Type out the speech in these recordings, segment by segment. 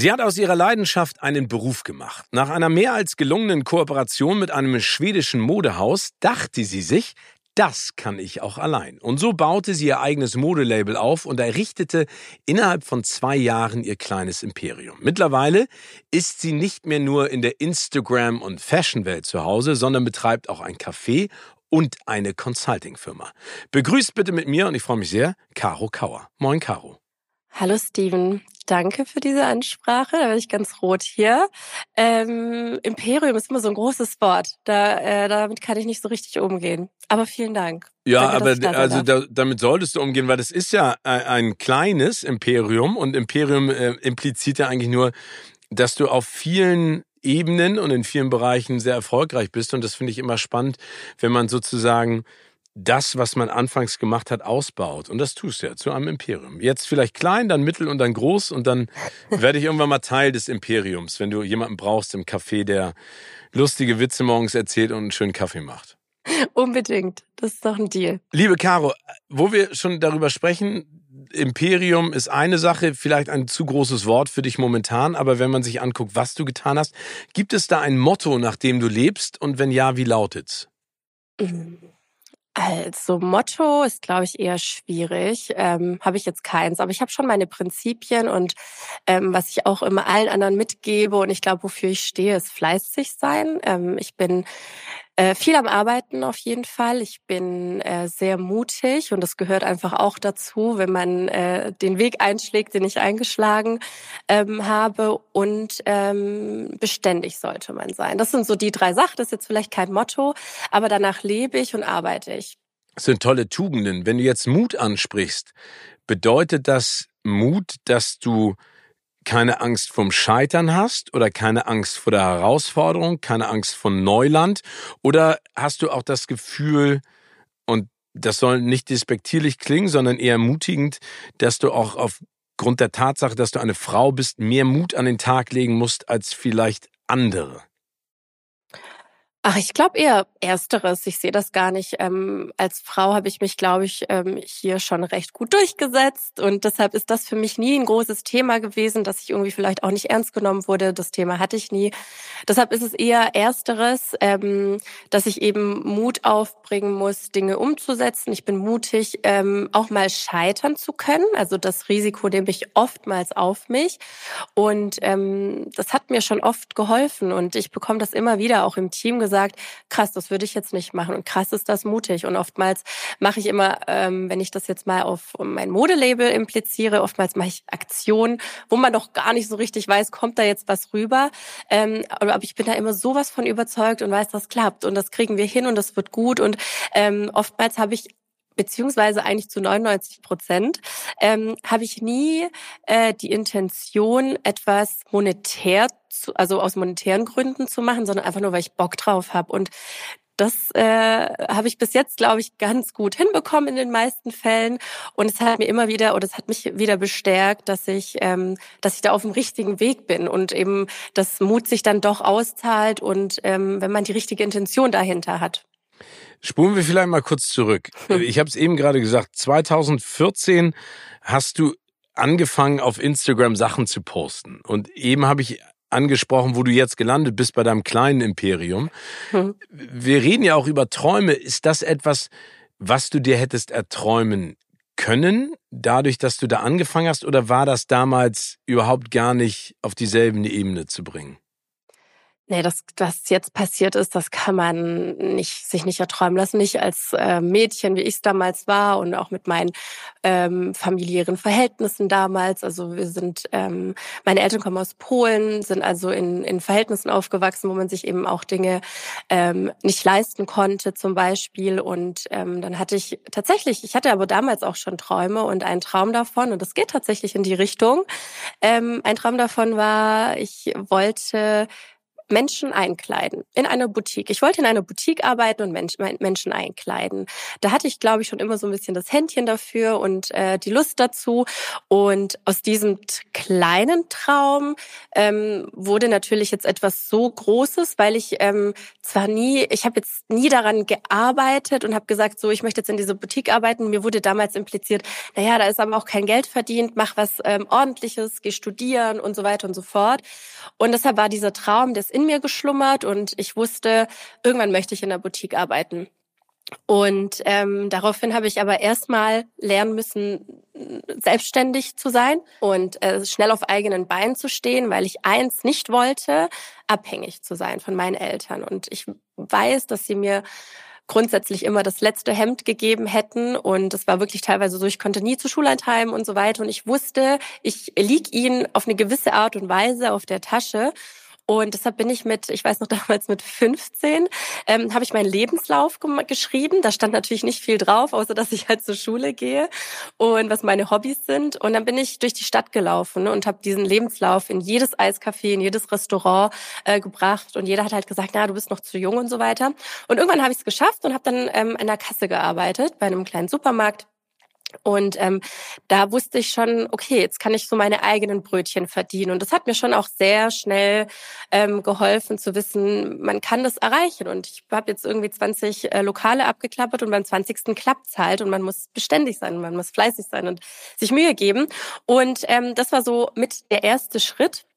Sie hat aus ihrer Leidenschaft einen Beruf gemacht. Nach einer mehr als gelungenen Kooperation mit einem schwedischen Modehaus dachte sie sich, das kann ich auch allein. Und so baute sie ihr eigenes Modelabel auf und errichtete innerhalb von zwei Jahren ihr kleines Imperium. Mittlerweile ist sie nicht mehr nur in der Instagram- und Fashionwelt zu Hause, sondern betreibt auch ein Café und eine Consulting-Firma. Begrüßt bitte mit mir, und ich freue mich sehr, Caro Kauer. Moin, Caro. Hallo Steven, danke für diese Ansprache. Da bin ich ganz rot hier. Ähm, Imperium ist immer so ein großes Wort. Da, äh, damit kann ich nicht so richtig umgehen. Aber vielen Dank. Ja, danke, aber also da, damit solltest du umgehen, weil das ist ja ein, ein kleines Imperium und Imperium äh, impliziert ja eigentlich nur, dass du auf vielen Ebenen und in vielen Bereichen sehr erfolgreich bist. Und das finde ich immer spannend, wenn man sozusagen das, was man anfangs gemacht hat, ausbaut. Und das tust du ja zu einem Imperium. Jetzt vielleicht klein, dann mittel und dann groß und dann werde ich irgendwann mal Teil des Imperiums, wenn du jemanden brauchst im Café, der lustige Witze morgens erzählt und einen schönen Kaffee macht. Unbedingt. Das ist doch ein Deal. Liebe Caro, wo wir schon darüber sprechen, Imperium ist eine Sache, vielleicht ein zu großes Wort für dich momentan, aber wenn man sich anguckt, was du getan hast, gibt es da ein Motto, nach dem du lebst? Und wenn ja, wie lautet's? Also Motto ist, glaube ich, eher schwierig. Ähm, habe ich jetzt keins, aber ich habe schon meine Prinzipien und ähm, was ich auch immer allen anderen mitgebe und ich glaube, wofür ich stehe, ist fleißig sein. Ähm, ich bin äh, viel am Arbeiten auf jeden Fall. Ich bin äh, sehr mutig und das gehört einfach auch dazu, wenn man äh, den Weg einschlägt, den ich eingeschlagen ähm, habe. Und ähm, beständig sollte man sein. Das sind so die drei Sachen. Das ist jetzt vielleicht kein Motto, aber danach lebe ich und arbeite ich. Das sind tolle Tugenden. Wenn du jetzt Mut ansprichst, bedeutet das Mut, dass du keine Angst vom Scheitern hast oder keine Angst vor der Herausforderung, keine Angst von Neuland? Oder hast du auch das Gefühl, und das soll nicht despektierlich klingen, sondern eher ermutigend, dass du auch aufgrund der Tatsache, dass du eine Frau bist, mehr Mut an den Tag legen musst als vielleicht andere? Ach, ich glaube eher Ersteres. Ich sehe das gar nicht. Ähm, als Frau habe ich mich, glaube ich, ähm, hier schon recht gut durchgesetzt und deshalb ist das für mich nie ein großes Thema gewesen, dass ich irgendwie vielleicht auch nicht ernst genommen wurde. Das Thema hatte ich nie. Deshalb ist es eher Ersteres, ähm, dass ich eben Mut aufbringen muss, Dinge umzusetzen. Ich bin mutig, ähm, auch mal scheitern zu können. Also das Risiko nehme ich oftmals auf mich und ähm, das hat mir schon oft geholfen und ich bekomme das immer wieder auch im Team gesagt, krass, das würde ich jetzt nicht machen und krass ist das mutig. Und oftmals mache ich immer, ähm, wenn ich das jetzt mal auf mein Modelabel impliziere, oftmals mache ich Aktionen, wo man doch gar nicht so richtig weiß, kommt da jetzt was rüber. Ähm, aber ich bin da immer sowas von überzeugt und weiß, das klappt und das kriegen wir hin und das wird gut. Und ähm, oftmals habe ich beziehungsweise eigentlich zu 99 Prozent, ähm, habe ich nie äh, die Intention, etwas monetär, zu, also aus monetären Gründen zu machen, sondern einfach nur, weil ich Bock drauf habe. Und das äh, habe ich bis jetzt, glaube ich, ganz gut hinbekommen in den meisten Fällen. Und es hat mir immer wieder, oder es hat mich wieder bestärkt, dass ich, ähm, dass ich da auf dem richtigen Weg bin und eben das Mut sich dann doch auszahlt und ähm, wenn man die richtige Intention dahinter hat. Spulen wir vielleicht mal kurz zurück. Ich habe es eben gerade gesagt, 2014 hast du angefangen, auf Instagram Sachen zu posten. Und eben habe ich angesprochen, wo du jetzt gelandet bist bei deinem kleinen Imperium. Wir reden ja auch über Träume. Ist das etwas, was du dir hättest erträumen können, dadurch, dass du da angefangen hast, oder war das damals überhaupt gar nicht auf dieselbe Ebene zu bringen? Nee, das, was jetzt passiert ist, das kann man nicht, sich nicht erträumen lassen. Nicht als äh, Mädchen, wie ich es damals war und auch mit meinen ähm, familiären Verhältnissen damals. Also wir sind, ähm, meine Eltern kommen aus Polen, sind also in, in Verhältnissen aufgewachsen, wo man sich eben auch Dinge ähm, nicht leisten konnte zum Beispiel. Und ähm, dann hatte ich tatsächlich, ich hatte aber damals auch schon Träume und einen Traum davon und es geht tatsächlich in die Richtung. Ähm, ein Traum davon war, ich wollte Menschen einkleiden in einer Boutique. Ich wollte in einer Boutique arbeiten und Menschen einkleiden. Da hatte ich, glaube ich, schon immer so ein bisschen das Händchen dafür und äh, die Lust dazu. Und aus diesem kleinen Traum ähm, wurde natürlich jetzt etwas so Großes, weil ich ähm, zwar nie, ich habe jetzt nie daran gearbeitet und habe gesagt, so, ich möchte jetzt in dieser Boutique arbeiten. Mir wurde damals impliziert, naja, da ist aber auch kein Geld verdient, mach was ähm, Ordentliches, geh studieren und so weiter und so fort. Und deshalb war dieser Traum des in mir geschlummert und ich wusste, irgendwann möchte ich in der Boutique arbeiten. Und ähm, daraufhin habe ich aber erstmal lernen müssen, selbstständig zu sein und äh, schnell auf eigenen Beinen zu stehen, weil ich eins nicht wollte, abhängig zu sein von meinen Eltern. Und ich weiß, dass sie mir grundsätzlich immer das letzte Hemd gegeben hätten. Und es war wirklich teilweise so, ich konnte nie zu Schuleinheim und so weiter. Und ich wusste, ich lieg ihnen auf eine gewisse Art und Weise auf der Tasche. Und deshalb bin ich mit, ich weiß noch damals mit 15, ähm, habe ich meinen Lebenslauf geschrieben. Da stand natürlich nicht viel drauf, außer dass ich halt zur Schule gehe und was meine Hobbys sind. Und dann bin ich durch die Stadt gelaufen und habe diesen Lebenslauf in jedes Eiscafé, in jedes Restaurant äh, gebracht. Und jeder hat halt gesagt, na, du bist noch zu jung und so weiter. Und irgendwann habe ich es geschafft und habe dann ähm, an der Kasse gearbeitet bei einem kleinen Supermarkt und ähm, da wusste ich schon, okay, jetzt kann ich so meine eigenen Brötchen verdienen. Und das hat mir schon auch sehr schnell ähm, geholfen zu wissen, man kann das erreichen. Und ich habe jetzt irgendwie 20 äh, Lokale abgeklappert und beim 20. klappt's halt und man muss beständig sein, man muss fleißig sein und sich Mühe geben. Und ähm, das war so mit der erste Schritt.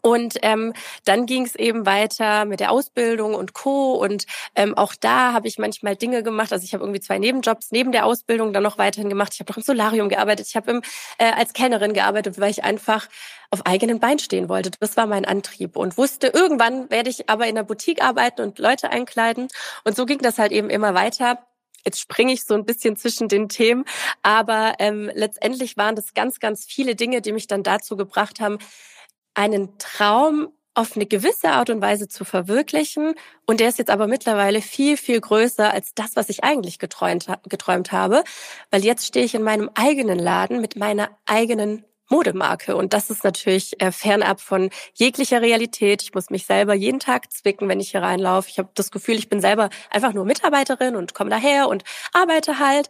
Und ähm, dann ging es eben weiter mit der Ausbildung und Co. Und ähm, auch da habe ich manchmal Dinge gemacht. Also ich habe irgendwie zwei Nebenjobs neben der Ausbildung dann noch weiterhin gemacht. Ich habe noch im Solarium gearbeitet. Ich habe äh, als Kellnerin gearbeitet, weil ich einfach auf eigenen Beinen stehen wollte. Das war mein Antrieb und wusste, irgendwann werde ich aber in der Boutique arbeiten und Leute einkleiden. Und so ging das halt eben immer weiter. Jetzt springe ich so ein bisschen zwischen den Themen, aber ähm, letztendlich waren das ganz, ganz viele Dinge, die mich dann dazu gebracht haben, einen Traum auf eine gewisse Art und Weise zu verwirklichen. Und der ist jetzt aber mittlerweile viel, viel größer als das, was ich eigentlich geträumt, geträumt habe. Weil jetzt stehe ich in meinem eigenen Laden mit meiner eigenen Modemarke. Und das ist natürlich äh, fernab von jeglicher Realität. Ich muss mich selber jeden Tag zwicken, wenn ich hier reinlaufe. Ich habe das Gefühl, ich bin selber einfach nur Mitarbeiterin und komme daher und arbeite halt.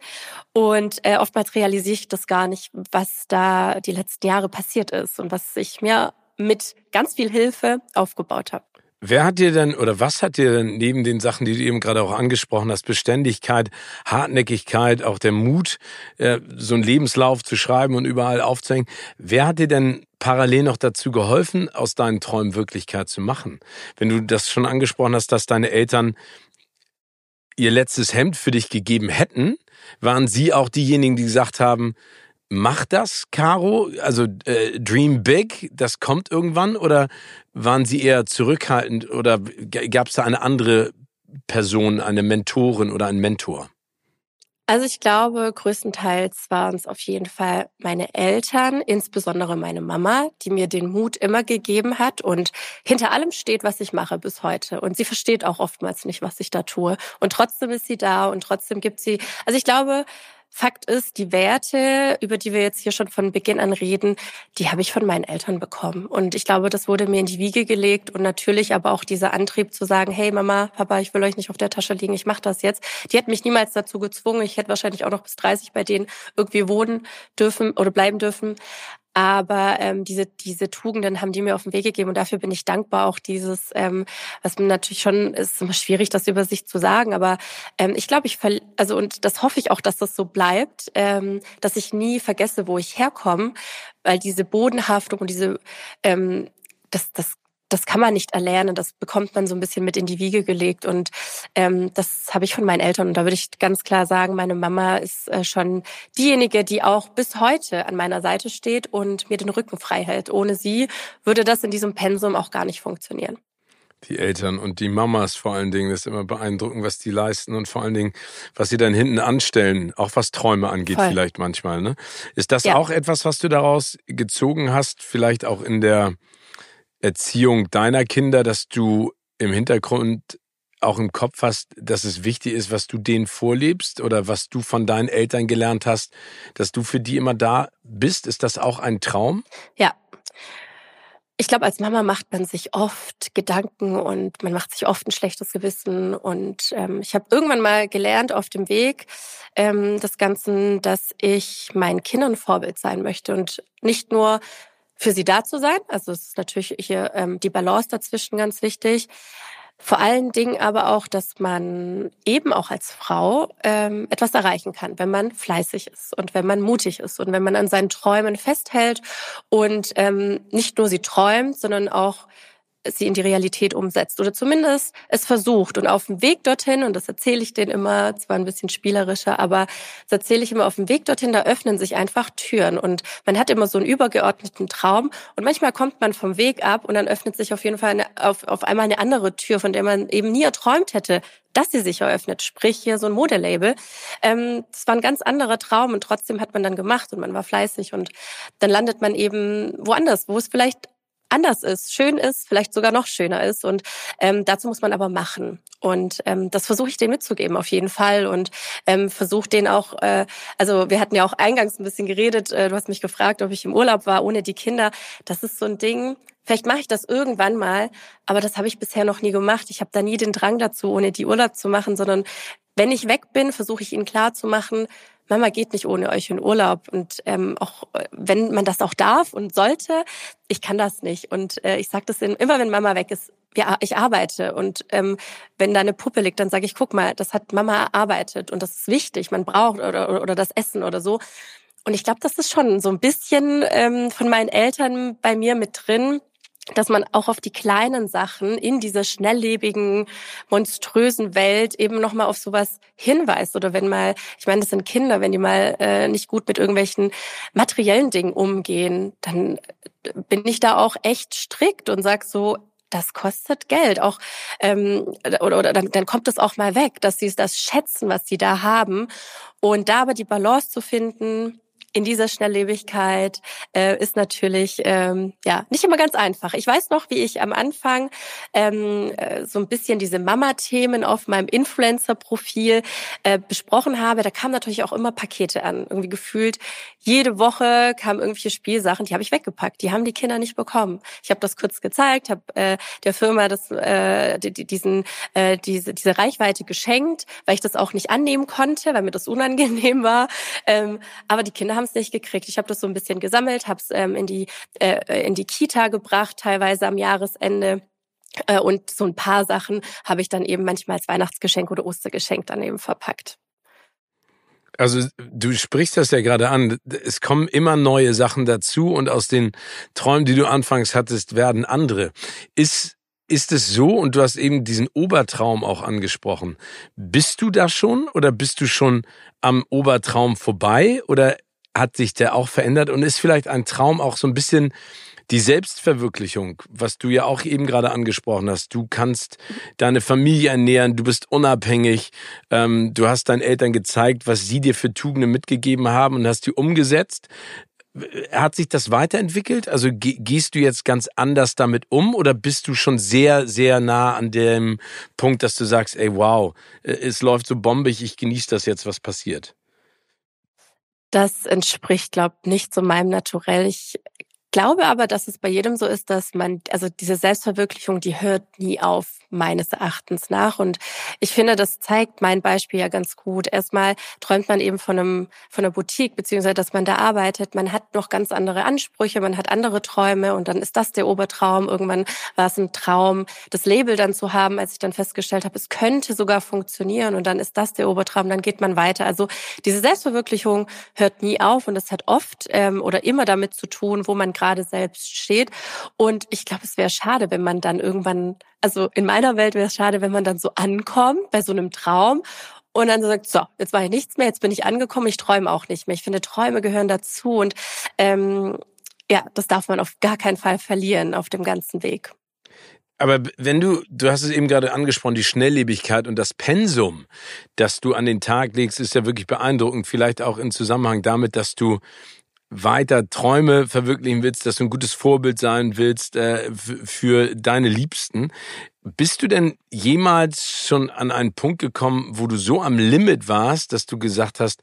Und äh, oftmals realisiere ich das gar nicht, was da die letzten Jahre passiert ist und was ich mir mit ganz viel Hilfe aufgebaut habe. Wer hat dir denn oder was hat dir denn neben den Sachen, die du eben gerade auch angesprochen hast, Beständigkeit, Hartnäckigkeit, auch der Mut, äh, so einen Lebenslauf zu schreiben und überall aufzuhängen, wer hat dir denn parallel noch dazu geholfen, aus deinen Träumen Wirklichkeit zu machen? Wenn du das schon angesprochen hast, dass deine Eltern ihr letztes Hemd für dich gegeben hätten, waren sie auch diejenigen, die gesagt haben, Macht das, Caro? Also äh, Dream Big, das kommt irgendwann? Oder waren Sie eher zurückhaltend? Oder gab es da eine andere Person, eine Mentorin oder einen Mentor? Also ich glaube, größtenteils waren es auf jeden Fall meine Eltern, insbesondere meine Mama, die mir den Mut immer gegeben hat und hinter allem steht, was ich mache bis heute. Und sie versteht auch oftmals nicht, was ich da tue. Und trotzdem ist sie da und trotzdem gibt sie, also ich glaube, Fakt ist, die Werte, über die wir jetzt hier schon von Beginn an reden, die habe ich von meinen Eltern bekommen. Und ich glaube, das wurde mir in die Wiege gelegt und natürlich aber auch dieser Antrieb zu sagen, hey Mama, Papa, ich will euch nicht auf der Tasche liegen, ich mache das jetzt. Die hat mich niemals dazu gezwungen. Ich hätte wahrscheinlich auch noch bis 30 bei denen irgendwie wohnen dürfen oder bleiben dürfen. Aber ähm, diese, diese Tugenden haben die mir auf den Weg gegeben und dafür bin ich dankbar. Auch dieses, ähm, was mir natürlich schon ist immer schwierig, das über sich zu sagen, aber ähm, ich glaube, ich ver also und das hoffe ich auch, dass das so bleibt, ähm, dass ich nie vergesse, wo ich herkomme, weil diese Bodenhaftung und diese ähm, das, das das kann man nicht erlernen, das bekommt man so ein bisschen mit in die Wiege gelegt. Und ähm, das habe ich von meinen Eltern. Und da würde ich ganz klar sagen, meine Mama ist äh, schon diejenige, die auch bis heute an meiner Seite steht und mir den Rücken frei hält. Ohne sie würde das in diesem Pensum auch gar nicht funktionieren. die Eltern und die Mamas vor allen Dingen. Das ist immer beeindruckend, was die leisten und vor allen Dingen, was sie dann hinten anstellen, auch was Träume angeht Voll. vielleicht manchmal. Ne? Ist das ja. auch etwas, was du daraus gezogen hast, vielleicht auch in der Erziehung deiner Kinder, dass du im Hintergrund auch im Kopf hast, dass es wichtig ist, was du denen vorlebst oder was du von deinen Eltern gelernt hast, dass du für die immer da bist? Ist das auch ein Traum? Ja, ich glaube, als Mama macht man sich oft Gedanken und man macht sich oft ein schlechtes Gewissen. Und ähm, ich habe irgendwann mal gelernt auf dem Weg ähm, des Ganzen, dass ich meinen Kindern Vorbild sein möchte und nicht nur für sie da zu sein. Also es ist natürlich hier ähm, die Balance dazwischen ganz wichtig. Vor allen Dingen aber auch, dass man eben auch als Frau ähm, etwas erreichen kann, wenn man fleißig ist und wenn man mutig ist und wenn man an seinen Träumen festhält und ähm, nicht nur sie träumt, sondern auch sie in die Realität umsetzt oder zumindest es versucht. Und auf dem Weg dorthin, und das erzähle ich denen immer, zwar ein bisschen spielerischer, aber das erzähle ich immer auf dem Weg dorthin, da öffnen sich einfach Türen. Und man hat immer so einen übergeordneten Traum. Und manchmal kommt man vom Weg ab und dann öffnet sich auf jeden Fall eine, auf, auf einmal eine andere Tür, von der man eben nie erträumt hätte, dass sie sich eröffnet. Sprich hier so ein Modelabel. Ähm, das war ein ganz anderer Traum und trotzdem hat man dann gemacht und man war fleißig und dann landet man eben woanders, wo es vielleicht anders ist, schön ist, vielleicht sogar noch schöner ist. Und ähm, dazu muss man aber machen. Und ähm, das versuche ich denen mitzugeben, auf jeden Fall. Und ähm, versuche den auch, äh, also wir hatten ja auch eingangs ein bisschen geredet, äh, du hast mich gefragt, ob ich im Urlaub war ohne die Kinder. Das ist so ein Ding, Vielleicht mache ich das irgendwann mal, aber das habe ich bisher noch nie gemacht. Ich habe da nie den Drang dazu, ohne die Urlaub zu machen, sondern wenn ich weg bin, versuche ich ihnen klar zu machen, Mama geht nicht ohne euch in Urlaub. Und ähm, auch wenn man das auch darf und sollte, ich kann das nicht. Und äh, ich sage das immer, wenn Mama weg ist, ja, ich arbeite. Und ähm, wenn da eine Puppe liegt, dann sage ich, guck mal, das hat Mama erarbeitet und das ist wichtig, man braucht oder, oder das Essen oder so. Und ich glaube, das ist schon so ein bisschen ähm, von meinen Eltern bei mir mit drin dass man auch auf die kleinen Sachen in dieser schnelllebigen, monströsen Welt eben nochmal auf sowas hinweist. Oder wenn mal, ich meine, das sind Kinder, wenn die mal äh, nicht gut mit irgendwelchen materiellen Dingen umgehen, dann äh, bin ich da auch echt strikt und sag so, das kostet Geld. Auch ähm, oder, oder dann, dann kommt es auch mal weg, dass sie das schätzen, was sie da haben. Und da aber die Balance zu finden, in dieser Schnelllebigkeit äh, ist natürlich ähm, ja nicht immer ganz einfach. Ich weiß noch, wie ich am Anfang ähm, äh, so ein bisschen diese Mama-Themen auf meinem Influencer-Profil äh, besprochen habe. Da kamen natürlich auch immer Pakete an. Irgendwie gefühlt jede Woche kamen irgendwelche Spielsachen, die habe ich weggepackt. Die haben die Kinder nicht bekommen. Ich habe das kurz gezeigt, habe äh, der Firma das, äh, diesen, äh, diese, diese Reichweite geschenkt, weil ich das auch nicht annehmen konnte, weil mir das unangenehm war. Ähm, aber die Kinder haben haben es nicht gekriegt. Ich habe das so ein bisschen gesammelt, habe es ähm, in die äh, in die Kita gebracht, teilweise am Jahresende. Äh, und so ein paar Sachen habe ich dann eben manchmal als Weihnachtsgeschenk oder Ostergeschenk dann eben verpackt. Also du sprichst das ja gerade an. Es kommen immer neue Sachen dazu und aus den Träumen, die du anfangs hattest, werden andere. Ist ist es so, und du hast eben diesen Obertraum auch angesprochen, bist du da schon oder bist du schon am Obertraum vorbei oder hat sich der auch verändert und ist vielleicht ein Traum auch so ein bisschen die Selbstverwirklichung, was du ja auch eben gerade angesprochen hast. Du kannst deine Familie ernähren, du bist unabhängig, ähm, du hast deinen Eltern gezeigt, was sie dir für Tugenden mitgegeben haben und hast die umgesetzt. Hat sich das weiterentwickelt? Also gehst du jetzt ganz anders damit um oder bist du schon sehr, sehr nah an dem Punkt, dass du sagst, ey, wow, äh, es läuft so bombig, ich genieße das jetzt, was passiert? Das entspricht, glaube nicht so meinem Naturell. Ich glaube aber, dass es bei jedem so ist, dass man, also diese Selbstverwirklichung, die hört nie auf meines Erachtens nach. Und ich finde, das zeigt mein Beispiel ja ganz gut. Erstmal träumt man eben von einem, von einer Boutique, beziehungsweise, dass man da arbeitet. Man hat noch ganz andere Ansprüche, man hat andere Träume und dann ist das der Obertraum. Irgendwann war es ein Traum, das Label dann zu haben, als ich dann festgestellt habe, es könnte sogar funktionieren und dann ist das der Obertraum, dann geht man weiter. Also diese Selbstverwirklichung hört nie auf und es hat oft ähm, oder immer damit zu tun, wo man gerade selbst steht. Und ich glaube, es wäre schade, wenn man dann irgendwann also in meiner Welt wäre es schade, wenn man dann so ankommt bei so einem Traum und dann sagt, so, jetzt war ich nichts mehr, jetzt bin ich angekommen, ich träume auch nicht mehr. Ich finde, Träume gehören dazu und ähm, ja, das darf man auf gar keinen Fall verlieren auf dem ganzen Weg. Aber wenn du, du hast es eben gerade angesprochen, die Schnelllebigkeit und das Pensum, das du an den Tag legst, ist ja wirklich beeindruckend. Vielleicht auch in Zusammenhang damit, dass du weiter Träume verwirklichen willst, dass du ein gutes Vorbild sein willst äh, für deine Liebsten. Bist du denn jemals schon an einen Punkt gekommen, wo du so am Limit warst, dass du gesagt hast,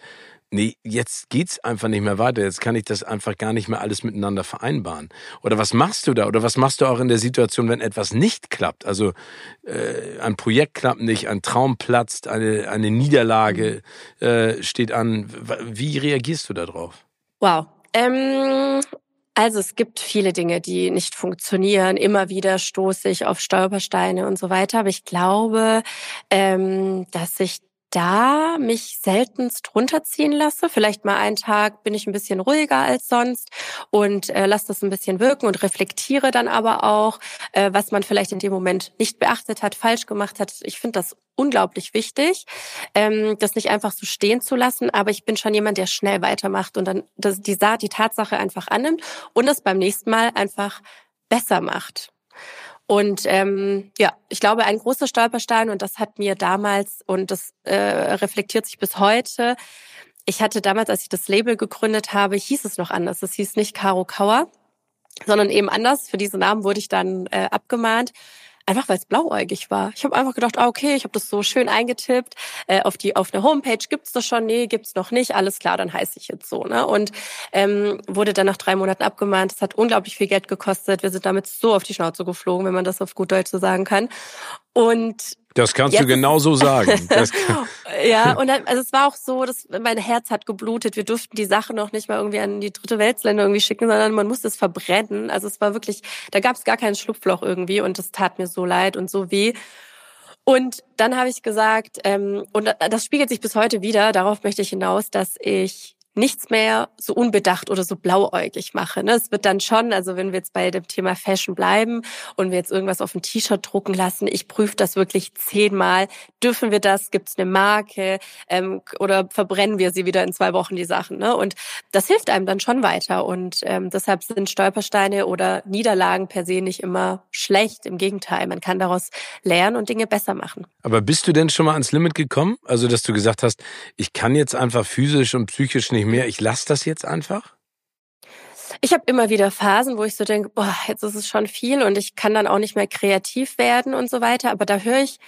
nee, jetzt geht's einfach nicht mehr weiter. Jetzt kann ich das einfach gar nicht mehr alles miteinander vereinbaren. Oder was machst du da? Oder was machst du auch in der Situation, wenn etwas nicht klappt? Also äh, ein Projekt klappt nicht, ein Traum platzt, eine, eine Niederlage äh, steht an. Wie reagierst du darauf? Wow. Ähm, also es gibt viele Dinge, die nicht funktionieren. Immer wieder stoße ich auf Stolpersteine und so weiter. Aber ich glaube, ähm, dass ich da mich seltenst runterziehen lasse. Vielleicht mal einen Tag bin ich ein bisschen ruhiger als sonst und äh, lasse das ein bisschen wirken und reflektiere dann aber auch, äh, was man vielleicht in dem Moment nicht beachtet hat, falsch gemacht hat. Ich finde das unglaublich wichtig, ähm, das nicht einfach so stehen zu lassen. Aber ich bin schon jemand, der schnell weitermacht und dann das, die, die Tatsache einfach annimmt und es beim nächsten Mal einfach besser macht. Und ähm, ja, ich glaube, ein großer Stolperstein, und das hat mir damals, und das äh, reflektiert sich bis heute, ich hatte damals, als ich das Label gegründet habe, hieß es noch anders. Es hieß nicht Caro Kauer, sondern eben anders. Für diesen Namen wurde ich dann äh, abgemahnt. Einfach weil es blauäugig war. Ich habe einfach gedacht, ah, okay, ich habe das so schön eingetippt. Äh, auf die auf der Homepage gibt's das schon, nee, gibt's noch nicht. Alles klar, dann heiße ich jetzt so. Ne? Und ähm, wurde dann nach drei Monaten abgemahnt. Das hat unglaublich viel Geld gekostet. Wir sind damit so auf die Schnauze geflogen, wenn man das auf gut Deutsch so sagen kann. Und das kannst du genau so sagen. ja, und dann, also es war auch so, dass mein Herz hat geblutet. Wir durften die Sache noch nicht mal irgendwie an die dritte Weltländer irgendwie schicken, sondern man musste es verbrennen. Also es war wirklich, da gab es gar kein Schlupfloch irgendwie und das tat mir so leid und so weh. Und dann habe ich gesagt, ähm, und das spiegelt sich bis heute wieder, darauf möchte ich hinaus, dass ich nichts mehr so unbedacht oder so blauäugig mache. Ne? Es wird dann schon, also wenn wir jetzt bei dem Thema Fashion bleiben und wir jetzt irgendwas auf ein T-Shirt drucken lassen, ich prüfe das wirklich zehnmal. Dürfen wir das? Gibt es eine Marke? Ähm, oder verbrennen wir sie wieder in zwei Wochen, die Sachen? Ne? Und das hilft einem dann schon weiter. Und ähm, deshalb sind Stolpersteine oder Niederlagen per se nicht immer schlecht. Im Gegenteil, man kann daraus lernen und Dinge besser machen. Aber bist du denn schon mal ans Limit gekommen? Also, dass du gesagt hast, ich kann jetzt einfach physisch und psychisch nicht nicht mehr, ich lasse das jetzt einfach? Ich habe immer wieder Phasen, wo ich so denke, boah, jetzt ist es schon viel und ich kann dann auch nicht mehr kreativ werden und so weiter. Aber da höre ich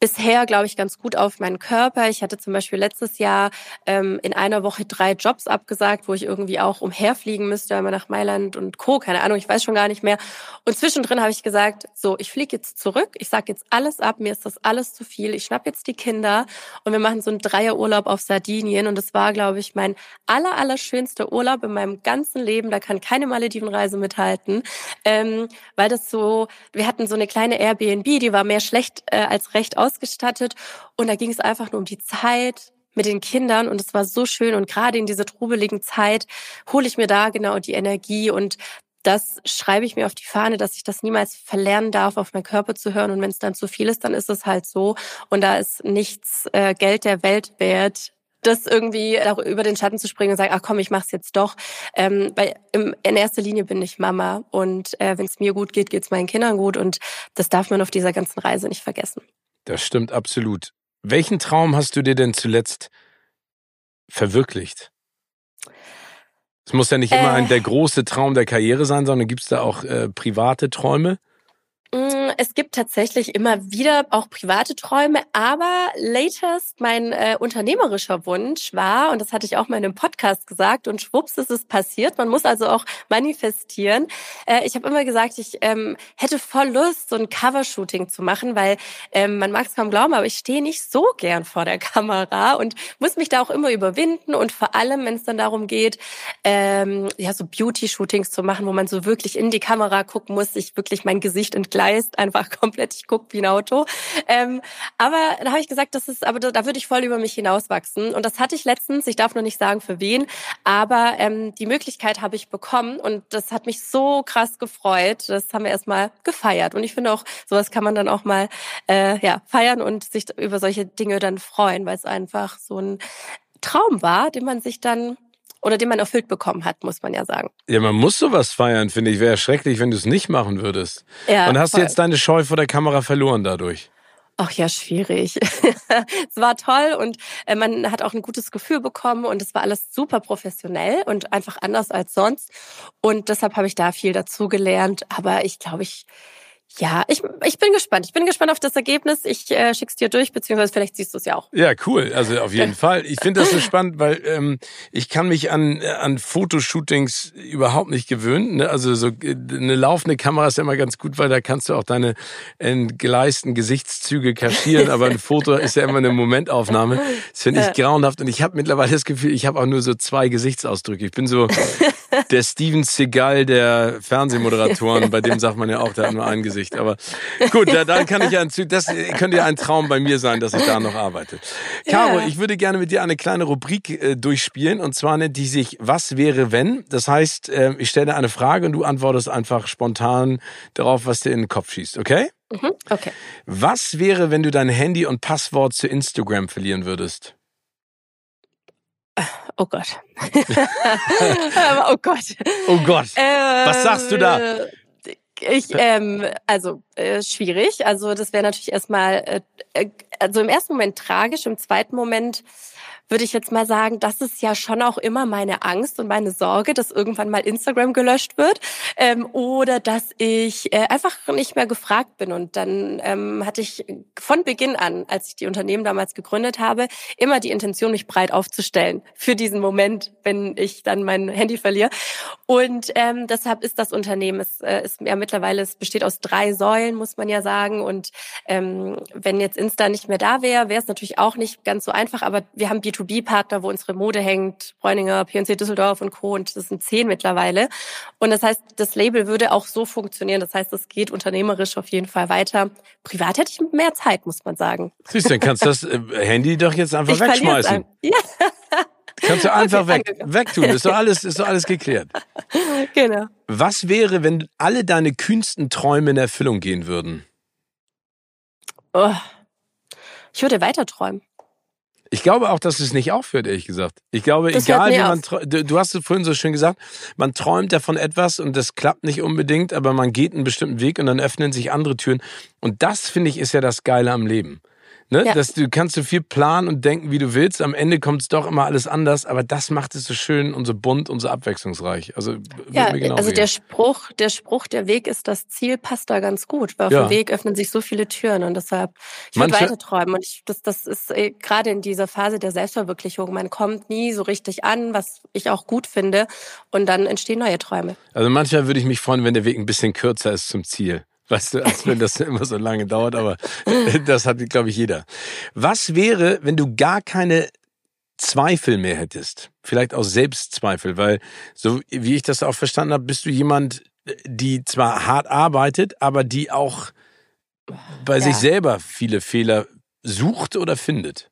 bisher, glaube ich, ganz gut auf meinen Körper. Ich hatte zum Beispiel letztes Jahr ähm, in einer Woche drei Jobs abgesagt, wo ich irgendwie auch umherfliegen müsste, einmal nach Mailand und Co. Keine Ahnung, ich weiß schon gar nicht mehr. Und zwischendrin habe ich gesagt, so, ich fliege jetzt zurück, ich sage jetzt alles ab, mir ist das alles zu viel, ich schnapp jetzt die Kinder und wir machen so einen Dreierurlaub auf Sardinien. Und das war, glaube ich, mein aller, aller schönster Urlaub in meinem ganzen Leben. Da kann keine Maledivenreise mithalten, ähm, weil das so, wir hatten so eine kleine Airbnb, die war mehr schlecht äh, als recht aus ausgestattet und da ging es einfach nur um die Zeit mit den Kindern und es war so schön und gerade in dieser trubeligen Zeit hole ich mir da genau die Energie und das schreibe ich mir auf die Fahne, dass ich das niemals verlernen darf, auf meinen Körper zu hören. Und wenn es dann zu viel ist, dann ist es halt so. Und da ist nichts äh, Geld der Welt wert, das irgendwie über den Schatten zu springen und sagen, ach komm, ich mach's jetzt doch. Ähm, weil im, in erster Linie bin ich Mama und äh, wenn es mir gut geht, geht's meinen Kindern gut und das darf man auf dieser ganzen Reise nicht vergessen. Das stimmt absolut. Welchen Traum hast du dir denn zuletzt verwirklicht? Es muss ja nicht immer ein, äh. der große Traum der Karriere sein, sondern gibt es da auch äh, private Träume? Mm, es gibt tatsächlich immer wieder auch private Träume, aber latest mein äh, unternehmerischer Wunsch war, und das hatte ich auch mal in einem Podcast gesagt, und schwupps ist es passiert. Man muss also auch manifestieren. Äh, ich habe immer gesagt, ich ähm, hätte voll Lust, so ein Covershooting zu machen, weil ähm, man mag es kaum glauben, aber ich stehe nicht so gern vor der Kamera und muss mich da auch immer überwinden. Und vor allem, wenn es dann darum geht, ähm, ja, so Beauty-Shootings zu machen, wo man so wirklich in die Kamera gucken muss, sich wirklich mein Gesicht entgleist entgleist, einfach komplett, ich guck wie ein Auto. Ähm, aber da habe ich gesagt, das ist, aber da, da würde ich voll über mich hinauswachsen. Und das hatte ich letztens, ich darf noch nicht sagen für wen, aber ähm, die Möglichkeit habe ich bekommen und das hat mich so krass gefreut. Das haben wir erstmal gefeiert. Und ich finde auch, sowas kann man dann auch mal äh, ja, feiern und sich über solche Dinge dann freuen, weil es einfach so ein Traum war, den man sich dann oder den man erfüllt bekommen hat, muss man ja sagen. Ja, man muss sowas feiern, finde ich. Wäre schrecklich, wenn du es nicht machen würdest. Ja, und hast voll. du jetzt deine Scheu vor der Kamera verloren dadurch? Ach ja, schwierig. es war toll und äh, man hat auch ein gutes Gefühl bekommen und es war alles super professionell und einfach anders als sonst. Und deshalb habe ich da viel dazu gelernt. Aber ich glaube, ich ja, ich, ich bin gespannt. Ich bin gespannt auf das Ergebnis. Ich äh, schick's dir durch, beziehungsweise vielleicht siehst du es ja auch. Ja, cool. Also auf jeden Fall. Ich finde das so spannend, weil ähm, ich kann mich an, an Fotoshootings überhaupt nicht gewöhnen. Ne? Also so eine laufende Kamera ist ja immer ganz gut, weil da kannst du auch deine entgleisten Gesichtszüge kaschieren. Aber ein Foto ist ja immer eine Momentaufnahme. Das finde ich grauenhaft. Und ich habe mittlerweile das Gefühl, ich habe auch nur so zwei Gesichtsausdrücke. Ich bin so der Steven Seagal der Fernsehmoderatoren. Bei dem sagt man ja auch, der hat nur ein Gesicht. Gesicht. Aber gut, da, dann kann ich ja, das könnte ja ein Traum bei mir sein, dass ich da noch arbeite. Caro, ja. ich würde gerne mit dir eine kleine Rubrik äh, durchspielen und zwar nennt die sich Was wäre wenn? Das heißt, äh, ich stelle eine Frage und du antwortest einfach spontan darauf, was dir in den Kopf schießt, okay? Mhm, okay. Was wäre, wenn du dein Handy und Passwort zu Instagram verlieren würdest? Oh Gott. oh Gott. Oh Gott. Was sagst du da? Äh, ich, ähm, also äh, schwierig. Also das wäre natürlich erstmal, äh, äh, also im ersten Moment tragisch, im zweiten Moment würde ich jetzt mal sagen, das ist ja schon auch immer meine Angst und meine Sorge, dass irgendwann mal Instagram gelöscht wird ähm, oder dass ich äh, einfach nicht mehr gefragt bin. Und dann ähm, hatte ich von Beginn an, als ich die Unternehmen damals gegründet habe, immer die Intention, mich breit aufzustellen für diesen Moment, wenn ich dann mein Handy verliere. Und ähm, deshalb ist das Unternehmen, es äh, ist ja mittlerweile, es besteht aus drei Säulen, muss man ja sagen. Und ähm, wenn jetzt Insta nicht mehr da wäre, wäre es natürlich auch nicht ganz so einfach. Aber wir haben B2 B2B-Partner, wo unsere Mode hängt, Bräuninger, PNC Düsseldorf und Co. Und das sind zehn mittlerweile. Und das heißt, das Label würde auch so funktionieren. Das heißt, es geht unternehmerisch auf jeden Fall weiter. Privat hätte ich mehr Zeit, muss man sagen. Siehst du, dann kannst du das äh, Handy doch jetzt einfach ich wegschmeißen. Ja. Kannst du einfach okay, weg, wegtun. Ist doch alles, ist doch alles geklärt. Genau. Was wäre, wenn alle deine kühnsten Träume in Erfüllung gehen würden? Oh. Ich würde weiter träumen. Ich glaube auch, dass es nicht aufhört, ehrlich gesagt. Ich glaube, das egal wie man du, du hast es vorhin so schön gesagt, man träumt ja von etwas und das klappt nicht unbedingt, aber man geht einen bestimmten Weg und dann öffnen sich andere Türen. Und das, finde ich, ist ja das Geile am Leben. Ne? Ja. Dass du kannst so viel planen und denken, wie du willst. Am Ende kommt es doch immer alles anders, aber das macht es so schön und so bunt und so abwechslungsreich. Also ja, genau also der Spruch, der Spruch, der Weg ist das Ziel, passt da ganz gut, weil auf ja. dem Weg öffnen sich so viele Türen und deshalb ich würde weiter träumen und ich, das, das ist äh, gerade in dieser Phase der Selbstverwirklichung. Man kommt nie so richtig an, was ich auch gut finde, und dann entstehen neue Träume. Also manchmal würde ich mich freuen, wenn der Weg ein bisschen kürzer ist zum Ziel. Weißt du, als wenn das immer so lange dauert, aber das hat, glaube ich, jeder. Was wäre, wenn du gar keine Zweifel mehr hättest? Vielleicht auch Selbstzweifel, weil so wie ich das auch verstanden habe, bist du jemand, die zwar hart arbeitet, aber die auch bei ja. sich selber viele Fehler sucht oder findet.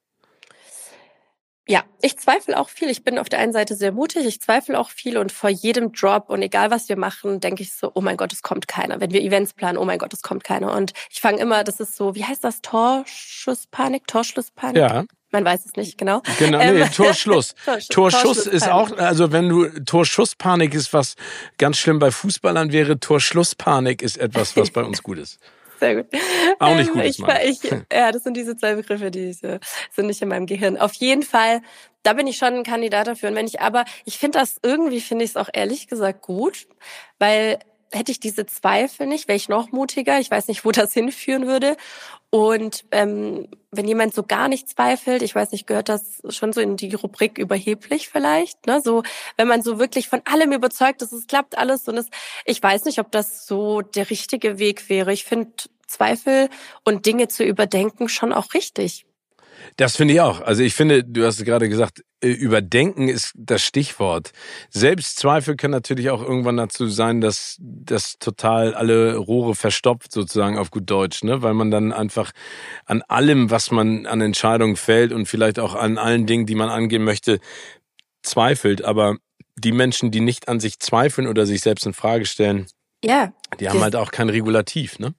Ja, ich zweifle auch viel. Ich bin auf der einen Seite sehr mutig, ich zweifle auch viel und vor jedem Drop und egal was wir machen, denke ich so, oh mein Gott, es kommt keiner. Wenn wir Events planen, oh mein Gott, es kommt keiner. Und ich fange immer, das ist so, wie heißt das, Torschusspanik, Torschlusspanik? Ja. Man weiß es nicht genau. Genau, nee, ähm, Torschluss. Torschuss, Torschuss ist auch, also wenn du Torschusspanik ist was ganz schlimm bei Fußballern wäre, Torschlusspanik ist etwas, was bei uns gut ist. Sehr gut. Auch nicht gut. Ich, ich, ja, das sind diese zwei Begriffe, die äh, sind nicht in meinem Gehirn. Auf jeden Fall, da bin ich schon ein Kandidat dafür. Und wenn ich aber, ich finde das irgendwie, finde ich es auch ehrlich gesagt gut, weil hätte ich diese Zweifel nicht, wäre ich noch mutiger. Ich weiß nicht, wo das hinführen würde. Und ähm, wenn jemand so gar nicht zweifelt, ich weiß nicht, gehört das schon so in die Rubrik überheblich vielleicht, ne? So, wenn man so wirklich von allem überzeugt ist, es klappt alles und es, ich weiß nicht, ob das so der richtige Weg wäre. Ich finde Zweifel und Dinge zu überdenken schon auch richtig. Das finde ich auch. Also ich finde, du hast gerade gesagt, äh, überdenken ist das Stichwort. Selbstzweifel können natürlich auch irgendwann dazu sein, dass das total alle Rohre verstopft, sozusagen auf gut Deutsch, ne? Weil man dann einfach an allem, was man an Entscheidungen fällt und vielleicht auch an allen Dingen, die man angehen möchte, zweifelt. Aber die Menschen, die nicht an sich zweifeln oder sich selbst in Frage stellen, ja, die haben halt auch kein Regulativ, ne?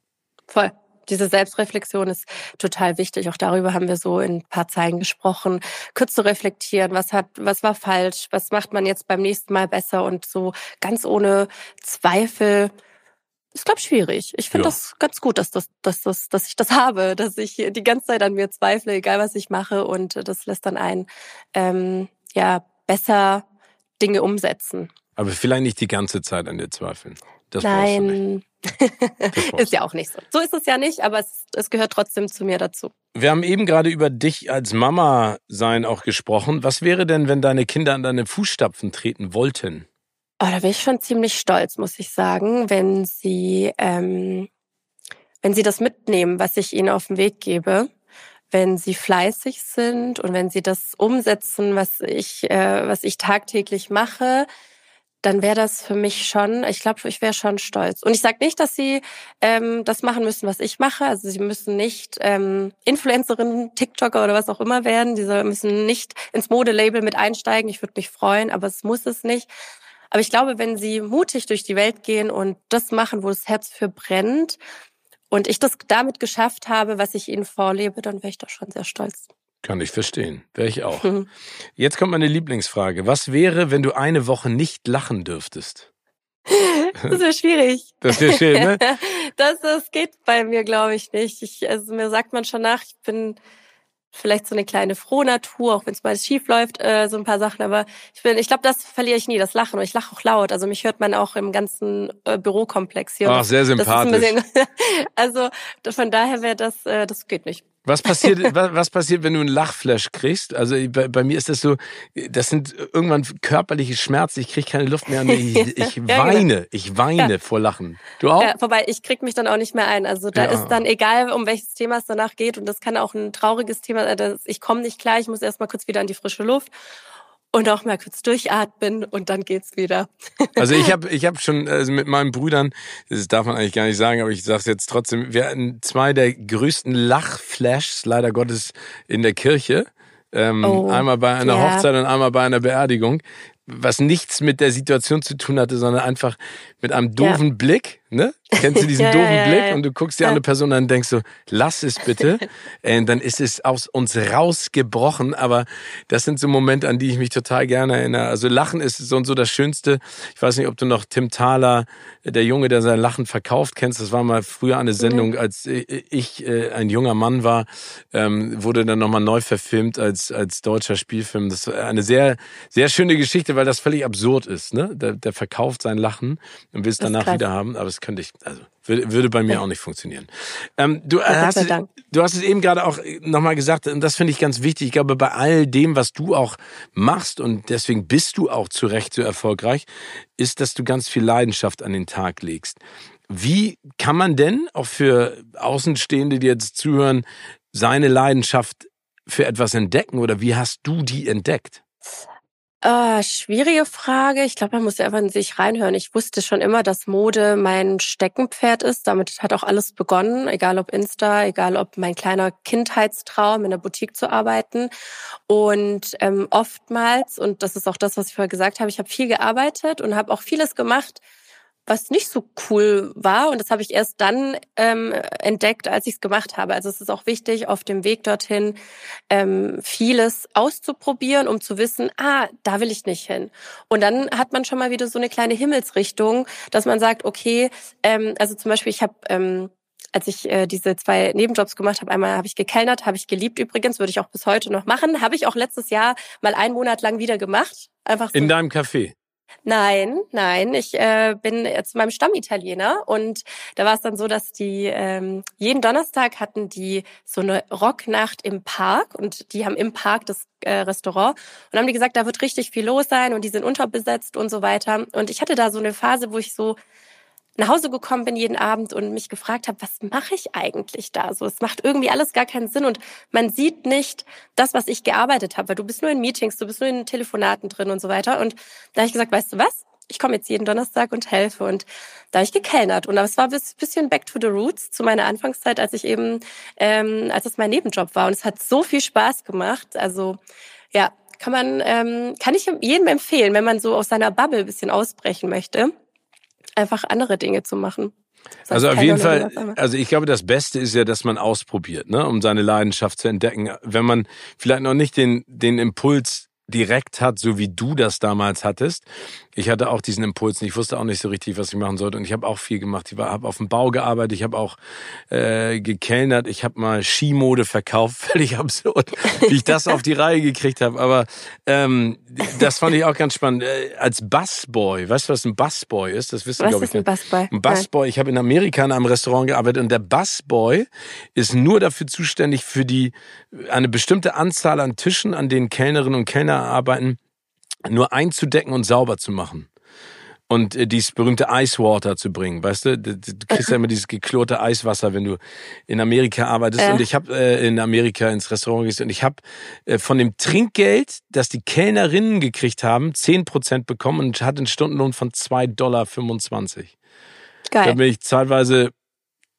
Voll diese Selbstreflexion ist total wichtig. Auch darüber haben wir so in ein paar Zeilen gesprochen. Kurz zu reflektieren, was hat, was war falsch, was macht man jetzt beim nächsten Mal besser und so ganz ohne Zweifel ist, glaube ich, schwierig. Ich finde ja. das ganz gut, dass, das, dass, das, dass ich das habe, dass ich die ganze Zeit an mir zweifle, egal was ich mache. Und das lässt dann einen ähm, ja besser Dinge umsetzen. Aber vielleicht nicht die ganze Zeit an dir zweifeln. Das Nein. ist ja auch nicht so. So ist es ja nicht, aber es, es gehört trotzdem zu mir dazu. Wir haben eben gerade über dich als Mama sein auch gesprochen. Was wäre denn, wenn deine Kinder an deine Fußstapfen treten wollten? Oh, da bin ich schon ziemlich stolz, muss ich sagen, wenn sie, ähm, wenn sie das mitnehmen, was ich ihnen auf den Weg gebe wenn sie fleißig sind und wenn sie das umsetzen, was ich, äh, was ich tagtäglich mache, dann wäre das für mich schon, ich glaube, ich wäre schon stolz. Und ich sage nicht, dass sie ähm, das machen müssen, was ich mache. Also sie müssen nicht ähm, Influencerin, TikToker oder was auch immer werden. Sie müssen nicht ins Modelabel mit einsteigen. Ich würde mich freuen, aber es muss es nicht. Aber ich glaube, wenn sie mutig durch die Welt gehen und das machen, wo das Herz für brennt, und ich das damit geschafft habe, was ich ihnen vorlebe, dann wäre ich doch schon sehr stolz. Kann ich verstehen. Wäre ich auch. Mhm. Jetzt kommt meine Lieblingsfrage. Was wäre, wenn du eine Woche nicht lachen dürftest? Das wäre schwierig. Das wäre schön, ne? das, das geht bei mir, glaube ich, nicht. Ich, also mir sagt man schon nach, ich bin vielleicht so eine kleine Frohnatur, auch wenn es mal schief läuft, äh, so ein paar Sachen. Aber ich bin, ich glaube, das verliere ich nie, das Lachen. Und ich lache auch laut. Also mich hört man auch im ganzen äh, Bürokomplex hier. Ach, sehr sympathisch. Bisschen, also von daher wäre das, äh, das geht nicht. Was passiert, was, passiert, wenn du einen Lachflash kriegst? Also bei, bei, mir ist das so, das sind irgendwann körperliche Schmerzen. Ich kriege keine Luft mehr ich, ich genau. weine, ich weine ja. vor Lachen. Du auch? Ja, vorbei, ich krieg mich dann auch nicht mehr ein. Also da ja. ist dann egal, um welches Thema es danach geht und das kann auch ein trauriges Thema sein. Ich komme nicht klar, ich muss erstmal kurz wieder an die frische Luft und auch mal kurz durchatmen und dann geht's wieder. Also ich habe ich hab schon also mit meinen Brüdern, das darf man eigentlich gar nicht sagen, aber ich sage es jetzt trotzdem, wir hatten zwei der größten Lachflashs, leider Gottes, in der Kirche. Ähm, oh, einmal bei einer ja. Hochzeit und einmal bei einer Beerdigung was nichts mit der Situation zu tun hatte, sondern einfach mit einem doofen ja. Blick, ne? Kennst du diesen ja, doofen ja, Blick? Und du guckst die andere Person an und denkst so, lass es bitte. und dann ist es aus uns rausgebrochen. Aber das sind so Momente, an die ich mich total gerne erinnere. Also Lachen ist so und so das Schönste. Ich weiß nicht, ob du noch Tim Thaler, der Junge, der sein Lachen verkauft, kennst. Das war mal früher eine Sendung, als ich äh, ein junger Mann war, ähm, wurde dann nochmal neu verfilmt als, als deutscher Spielfilm. Das war eine sehr, sehr schöne Geschichte, weil das völlig absurd ist. Ne? Der, der verkauft sein Lachen und will es danach wieder haben. Aber das könnte ich, also würde, würde bei mir ja. auch nicht funktionieren. Ähm, du, hast es, du hast es eben gerade auch nochmal gesagt, und das finde ich ganz wichtig. Ich glaube, bei all dem, was du auch machst, und deswegen bist du auch zu Recht so erfolgreich, ist, dass du ganz viel Leidenschaft an den Tag legst. Wie kann man denn, auch für Außenstehende, die jetzt zuhören, seine Leidenschaft für etwas entdecken oder wie hast du die entdeckt? Äh, schwierige Frage. Ich glaube, man muss ja einfach in sich reinhören. Ich wusste schon immer, dass Mode mein Steckenpferd ist. Damit hat auch alles begonnen, egal ob Insta, egal ob mein kleiner Kindheitstraum, in der Boutique zu arbeiten. Und ähm, oftmals, und das ist auch das, was ich vorher gesagt habe, ich habe viel gearbeitet und habe auch vieles gemacht, was nicht so cool war. Und das habe ich erst dann ähm, entdeckt, als ich es gemacht habe. Also es ist auch wichtig, auf dem Weg dorthin ähm, vieles auszuprobieren, um zu wissen, ah, da will ich nicht hin. Und dann hat man schon mal wieder so eine kleine Himmelsrichtung, dass man sagt, okay, ähm, also zum Beispiel, ich habe ähm, als ich äh, diese zwei Nebenjobs gemacht habe, einmal habe ich gekellnert, habe ich geliebt übrigens, würde ich auch bis heute noch machen, habe ich auch letztes Jahr mal einen Monat lang wieder gemacht. Einfach so. In deinem Café? Nein, nein. Ich äh, bin zu meinem Stamm-Italiener und da war es dann so, dass die ähm, jeden Donnerstag hatten die so eine Rocknacht im Park und die haben im Park das äh, Restaurant und haben die gesagt, da wird richtig viel los sein und die sind unterbesetzt und so weiter. Und ich hatte da so eine Phase, wo ich so nach Hause gekommen bin jeden Abend und mich gefragt habe, was mache ich eigentlich da? So, es macht irgendwie alles gar keinen Sinn und man sieht nicht das, was ich gearbeitet habe, weil du bist nur in Meetings, du bist nur in Telefonaten drin und so weiter. Und da habe ich gesagt, weißt du was? Ich komme jetzt jeden Donnerstag und helfe. Und da habe ich gekellnert. Und es war ein bisschen back to the roots zu meiner Anfangszeit, als ich eben, ähm, als es mein Nebenjob war. Und es hat so viel Spaß gemacht. Also ja, kann man, ähm, kann ich jedem empfehlen, wenn man so aus seiner Bubble bisschen ausbrechen möchte einfach andere Dinge zu machen. Das also auf jeden Fall, also ich glaube, das Beste ist ja, dass man ausprobiert, ne, um seine Leidenschaft zu entdecken. Wenn man vielleicht noch nicht den, den Impuls direkt hat, so wie du das damals hattest. Ich hatte auch diesen Impuls. Ich wusste auch nicht so richtig, was ich machen sollte. Und ich habe auch viel gemacht. Ich habe auf dem Bau gearbeitet. Ich habe auch äh, gekellnert. Ich habe mal Skimode verkauft. Völlig absurd, wie ich das auf die Reihe gekriegt habe. Aber ähm, das fand ich auch ganz spannend. Äh, als Busboy, weißt du, was ein Busboy ist? Das wissen glaube ich nicht. Ein Busboy? Ein Busboy. Ich habe in Amerika in einem Restaurant gearbeitet und der Busboy ist nur dafür zuständig für die eine bestimmte Anzahl an Tischen, an denen Kellnerinnen und Kellner arbeiten, nur einzudecken und sauber zu machen. Und äh, dieses berühmte Icewater zu bringen, weißt du? Du, du kriegst ja immer dieses geklorte Eiswasser, wenn du in Amerika arbeitest. Äh. Und ich habe äh, in Amerika ins Restaurant gegangen und ich habe äh, von dem Trinkgeld, das die Kellnerinnen gekriegt haben, zehn Prozent bekommen und hatte einen Stundenlohn von zwei Dollar. fünfundzwanzig. Geil. Da bin ich zeitweise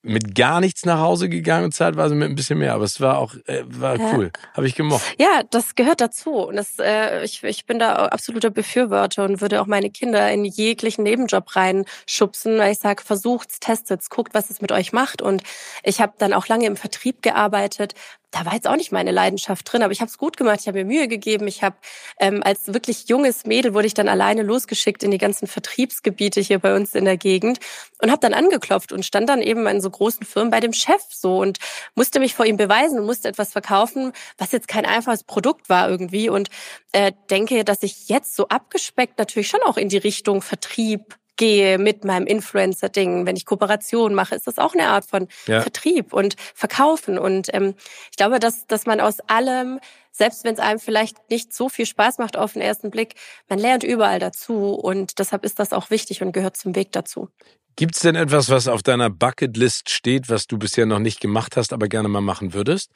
mit gar nichts nach Hause gegangen und zeitweise mit ein bisschen mehr, aber es war auch äh, war ja. cool, habe ich gemocht. Ja, das gehört dazu und das, äh, ich, ich bin da absoluter Befürworter und würde auch meine Kinder in jeglichen Nebenjob reinschubsen, weil ich sage, versucht's, testet's, guckt, was es mit euch macht und ich habe dann auch lange im Vertrieb gearbeitet, da war jetzt auch nicht meine Leidenschaft drin, aber ich habe es gut gemacht, ich habe mir Mühe gegeben. Ich habe ähm, als wirklich junges Mädel wurde ich dann alleine losgeschickt in die ganzen Vertriebsgebiete hier bei uns in der Gegend und habe dann angeklopft und stand dann eben in so großen Firmen bei dem Chef so und musste mich vor ihm beweisen und musste etwas verkaufen, was jetzt kein einfaches Produkt war irgendwie und äh, denke, dass ich jetzt so abgespeckt natürlich schon auch in die Richtung Vertrieb gehe mit meinem Influencer-Ding, wenn ich Kooperation mache, ist das auch eine Art von ja. Vertrieb und Verkaufen. Und ähm, ich glaube, dass, dass man aus allem, selbst wenn es einem vielleicht nicht so viel Spaß macht auf den ersten Blick, man lernt überall dazu. Und deshalb ist das auch wichtig und gehört zum Weg dazu. Gibt es denn etwas, was auf deiner Bucketlist steht, was du bisher noch nicht gemacht hast, aber gerne mal machen würdest?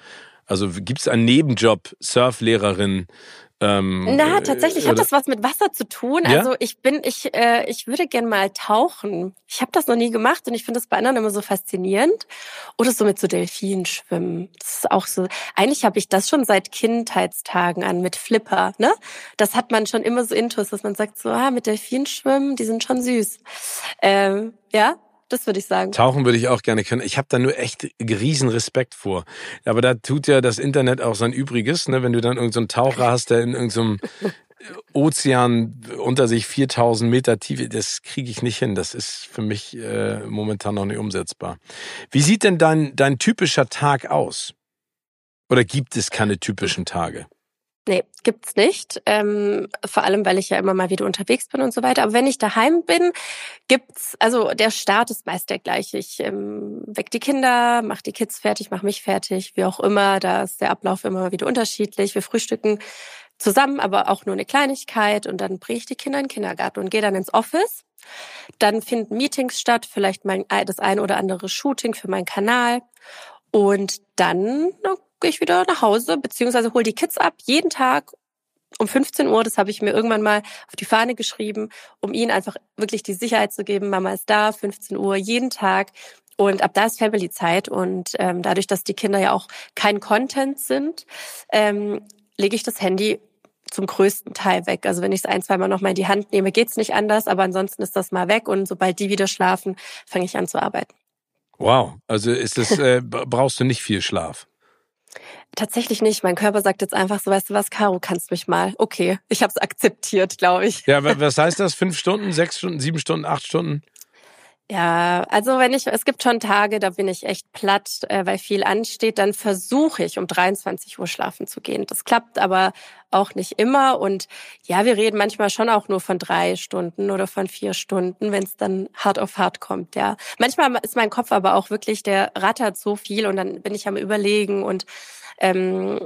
Also gibt es einen Nebenjob, Surflehrerin, ähm, Na, tatsächlich hat das was mit Wasser zu tun. Ja? Also ich bin, ich, äh, ich würde gern mal tauchen. Ich habe das noch nie gemacht und ich finde das bei anderen immer so faszinierend. Oder so mit so Delfinen schwimmen. Das ist auch so. Eigentlich habe ich das schon seit Kindheitstagen an mit Flipper. Ne, das hat man schon immer so intus, dass man sagt so, ah, mit Delfinen schwimmen, die sind schon süß. Ähm, ja, das würde ich sagen. Tauchen würde ich auch gerne können. Ich habe da nur echt riesen Respekt vor. Aber da tut ja das Internet auch sein Übriges, ne? wenn du dann irgendeinen so Taucher hast, der in irgendeinem so Ozean unter sich 4000 Meter Tiefe, das kriege ich nicht hin. Das ist für mich äh, momentan noch nicht umsetzbar. Wie sieht denn dein, dein typischer Tag aus? Oder gibt es keine typischen Tage? Nee, gibt's nicht. Ähm, vor allem, weil ich ja immer mal wieder unterwegs bin und so weiter. Aber wenn ich daheim bin, gibt's, also der Start ist meist der gleiche. Ich ähm, weck die Kinder, mach die Kids fertig, mach mich fertig, wie auch immer. Da ist der Ablauf immer wieder unterschiedlich. Wir frühstücken zusammen, aber auch nur eine Kleinigkeit und dann bringe ich die Kinder in den Kindergarten und gehe dann ins Office. Dann finden Meetings statt, vielleicht mein, das ein oder andere Shooting für meinen Kanal. Und dann gehe ich wieder nach Hause, beziehungsweise hole die Kids ab, jeden Tag um 15 Uhr, das habe ich mir irgendwann mal auf die Fahne geschrieben, um ihnen einfach wirklich die Sicherheit zu geben, Mama ist da, 15 Uhr, jeden Tag. Und ab da ist Family-Zeit. Und ähm, dadurch, dass die Kinder ja auch kein Content sind, ähm, lege ich das Handy zum größten Teil weg. Also wenn ich es ein, zweimal noch mal in die Hand nehme, geht's nicht anders, aber ansonsten ist das mal weg und sobald die wieder schlafen, fange ich an zu arbeiten. Wow, also ist es, äh, brauchst du nicht viel Schlaf? Tatsächlich nicht. Mein Körper sagt jetzt einfach so, weißt du was, Caro, kannst mich mal. Okay, ich habe es akzeptiert, glaube ich. Ja, was heißt das? Fünf Stunden, sechs Stunden, sieben Stunden, acht Stunden? Ja, also wenn ich, es gibt schon Tage, da bin ich echt platt, äh, weil viel ansteht, dann versuche ich um 23 Uhr schlafen zu gehen. Das klappt aber auch nicht immer und ja, wir reden manchmal schon auch nur von drei Stunden oder von vier Stunden, wenn es dann hart auf hart kommt, ja. Manchmal ist mein Kopf aber auch wirklich, der rattert so viel und dann bin ich am überlegen und ähm,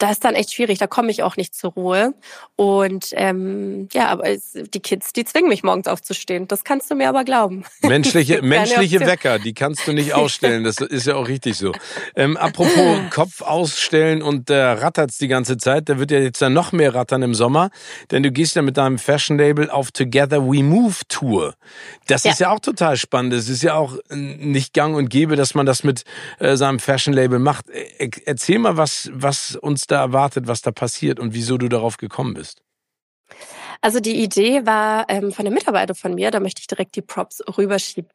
da ist dann echt schwierig, da komme ich auch nicht zur Ruhe. Und ähm, ja, aber es, die Kids, die zwingen mich morgens aufzustehen. Das kannst du mir aber glauben. Menschliche, menschliche Wecker, die kannst du nicht ausstellen. Das ist ja auch richtig so. Ähm, apropos Kopf ausstellen und äh, rattert's die ganze Zeit, da wird ja jetzt dann noch mehr rattern im Sommer, denn du gehst ja mit deinem Fashion Label auf Together We Move Tour. Das ja. ist ja auch total spannend. Es ist ja auch nicht gang und gäbe, dass man das mit äh, seinem Fashion Label macht. Äh, erzähl mal, was, was uns da erwartet, was da passiert und wieso du darauf gekommen bist? Also die Idee war ähm, von einem Mitarbeiter von mir, da möchte ich direkt die Props rüberschieben.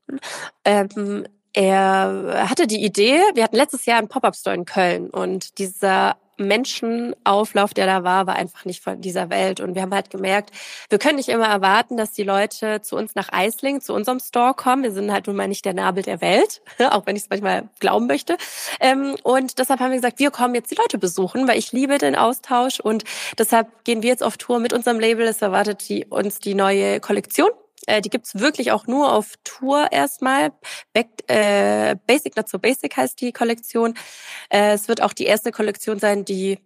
Ähm, er hatte die Idee, wir hatten letztes Jahr einen Pop-Up-Store in Köln und dieser Menschenauflauf, der da war, war einfach nicht von dieser Welt. Und wir haben halt gemerkt, wir können nicht immer erwarten, dass die Leute zu uns nach Eisling, zu unserem Store kommen. Wir sind halt nun mal nicht der Nabel der Welt, auch wenn ich es manchmal glauben möchte. Ähm, und deshalb haben wir gesagt, wir kommen jetzt die Leute besuchen, weil ich liebe den Austausch und deshalb gehen wir jetzt auf Tour mit unserem Label. Es erwartet die, uns die neue Kollektion äh, die gibt's wirklich auch nur auf Tour erstmal. Back, äh, Basic Not So Basic heißt die Kollektion. Äh, es wird auch die erste Kollektion sein, die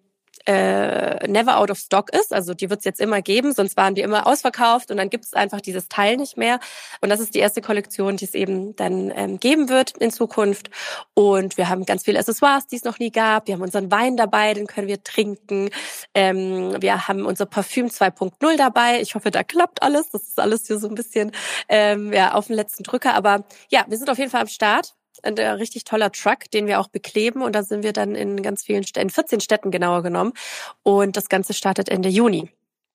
äh, never out of stock ist. Also die wird es jetzt immer geben, sonst waren die immer ausverkauft und dann gibt es einfach dieses Teil nicht mehr. Und das ist die erste Kollektion, die es eben dann ähm, geben wird in Zukunft. Und wir haben ganz viele Accessoires, die es noch nie gab. Wir haben unseren Wein dabei, den können wir trinken. Ähm, wir haben unser Parfüm 2.0 dabei. Ich hoffe, da klappt alles. Das ist alles hier so ein bisschen ähm, ja, auf den letzten Drücker. Aber ja, wir sind auf jeden Fall am Start ein richtig toller Truck, den wir auch bekleben. Und da sind wir dann in ganz vielen Städten, in 14 Städten genauer genommen. Und das Ganze startet Ende Juni.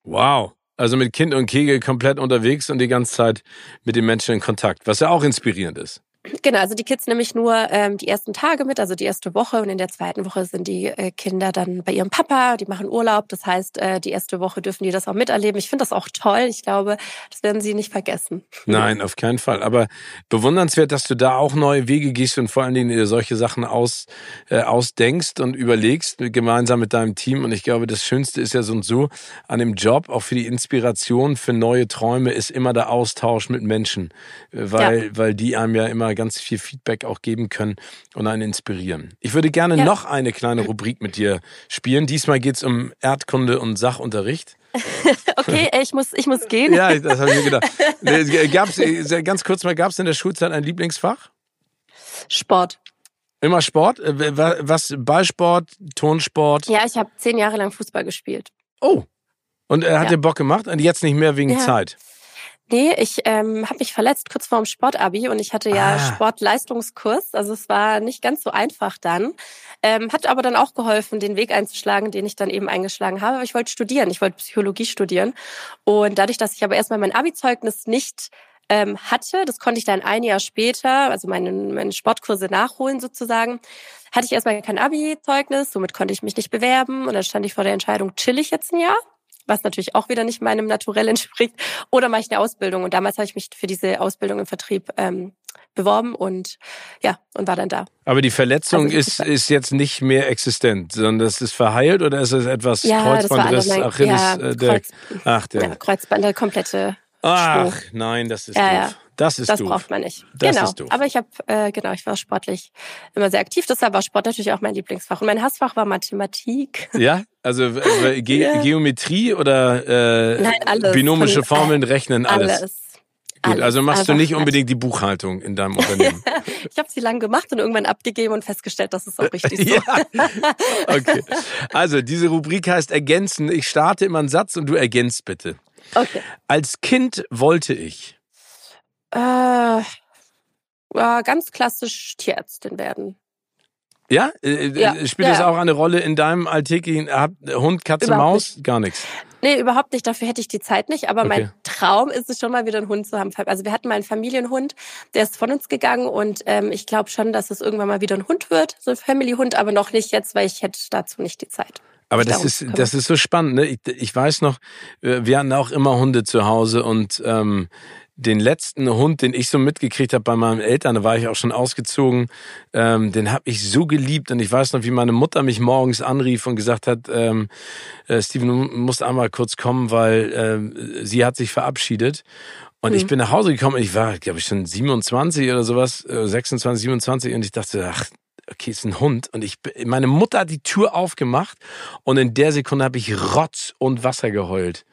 Wow. Also mit Kind und Kegel komplett unterwegs und die ganze Zeit mit den Menschen in Kontakt, was ja auch inspirierend ist. Genau, also die Kids nämlich nur ähm, die ersten Tage mit, also die erste Woche und in der zweiten Woche sind die äh, Kinder dann bei ihrem Papa, die machen Urlaub. Das heißt, äh, die erste Woche dürfen die das auch miterleben. Ich finde das auch toll. Ich glaube, das werden sie nicht vergessen. Nein, auf keinen Fall. Aber bewundernswert, dass du da auch neue Wege gehst und vor allen Dingen dir solche Sachen aus, äh, ausdenkst und überlegst, gemeinsam mit deinem Team. Und ich glaube, das Schönste ist ja so und so an dem Job, auch für die Inspiration für neue Träume, ist immer der Austausch mit Menschen. Weil, ja. weil die einem ja immer ganz viel Feedback auch geben können und einen inspirieren. Ich würde gerne ja. noch eine kleine Rubrik mit dir spielen. Diesmal geht es um Erdkunde und Sachunterricht. okay, ich muss, ich muss gehen. ja, das habe ich mir gedacht. Gab's, ganz kurz mal, gab es in der Schulzeit ein Lieblingsfach? Sport. Immer Sport? Äh, was? Ballsport, Tonsport? Ja, ich habe zehn Jahre lang Fußball gespielt. Oh. Und er hat ja. dir Bock gemacht und jetzt nicht mehr wegen ja. Zeit? Nee, ich ähm, habe mich verletzt kurz vorm Sportabi und ich hatte ja ah. Sportleistungskurs. Also es war nicht ganz so einfach dann. Ähm, hat aber dann auch geholfen, den Weg einzuschlagen, den ich dann eben eingeschlagen habe. Aber ich wollte studieren, ich wollte Psychologie studieren. Und dadurch, dass ich aber erstmal mein Abi-Zeugnis nicht ähm, hatte, das konnte ich dann ein Jahr später, also meine, meine Sportkurse nachholen sozusagen, hatte ich erstmal kein Abi-Zeugnis, somit konnte ich mich nicht bewerben und dann stand ich vor der Entscheidung, chill ich jetzt ein Jahr was natürlich auch wieder nicht meinem Naturell entspricht, oder mache ich eine Ausbildung. Und damals habe ich mich für diese Ausbildung im Vertrieb ähm, beworben und ja, und war dann da. Aber die Verletzung also, ist, ist jetzt nicht mehr existent, sondern das ist verheilt oder ist es etwas ja, Kreuzbandriss, Achilles, ja, äh, der, Kreuz, ach, der. Ja, Kreuzband, der komplette Ach, Spruch. nein, das ist ja, doof. Das ist Das doof. braucht man nicht. Das genau. ist doof. Aber ich habe, äh, genau, ich war sportlich immer sehr aktiv. Deshalb war Sport natürlich auch mein Lieblingsfach. Und mein Hassfach war Mathematik. Ja, also äh, Ge ja. Geometrie oder äh, Nein, binomische Von, Formeln, Rechnen, alles. Alles. Gut, also machst du nicht unbedingt die Buchhaltung in deinem Unternehmen. ich habe sie lang gemacht und irgendwann abgegeben und festgestellt, dass es auch richtig so. ja. Okay. Also diese Rubrik heißt ergänzen. Ich starte immer einen Satz und du ergänzt bitte. Okay. Als Kind wollte ich. Äh, ja, ganz klassisch Tierärztin werden. Ja? Äh, äh ja Spielt ja. das auch eine Rolle in deinem alltäglichen Hund, Katze, überhaupt Maus? Nicht. Gar nichts. Nee, überhaupt nicht. Dafür hätte ich die Zeit nicht. Aber Okay. mein Traum ist es schon mal wieder einen Hund zu haben. Also wir hatten mal einen Familienhund, der ist von uns gegangen und ähm, ich glaube schon, dass es irgendwann mal wieder ein Hund wird, so ein Family-Hund, aber noch nicht jetzt, weil ich hätte dazu nicht die Zeit. Aber das ist, das ist so spannend. Ne? Ich, ich weiß noch, äh, wir hatten auch immer Hunde zu Hause und ähm, den letzten Hund, den ich so mitgekriegt habe bei meinen Eltern, da war ich auch schon ausgezogen, ähm, den habe ich so geliebt und ich weiß noch, wie meine Mutter mich morgens anrief und gesagt hat, ähm, äh, Steven, du musst einmal kurz kommen, weil ähm, sie hat sich verabschiedet. Und ich Mhm. bin nach Hause gekommen und ich war, glaube ich, schon 27 oder sowas, äh, 26, 27 und ich dachte, ach, okay, ist ein Hund. Und ich, meine Mutter hat die Tür aufgemacht und in der Sekunde habe ich Rotz und Wasser geheult.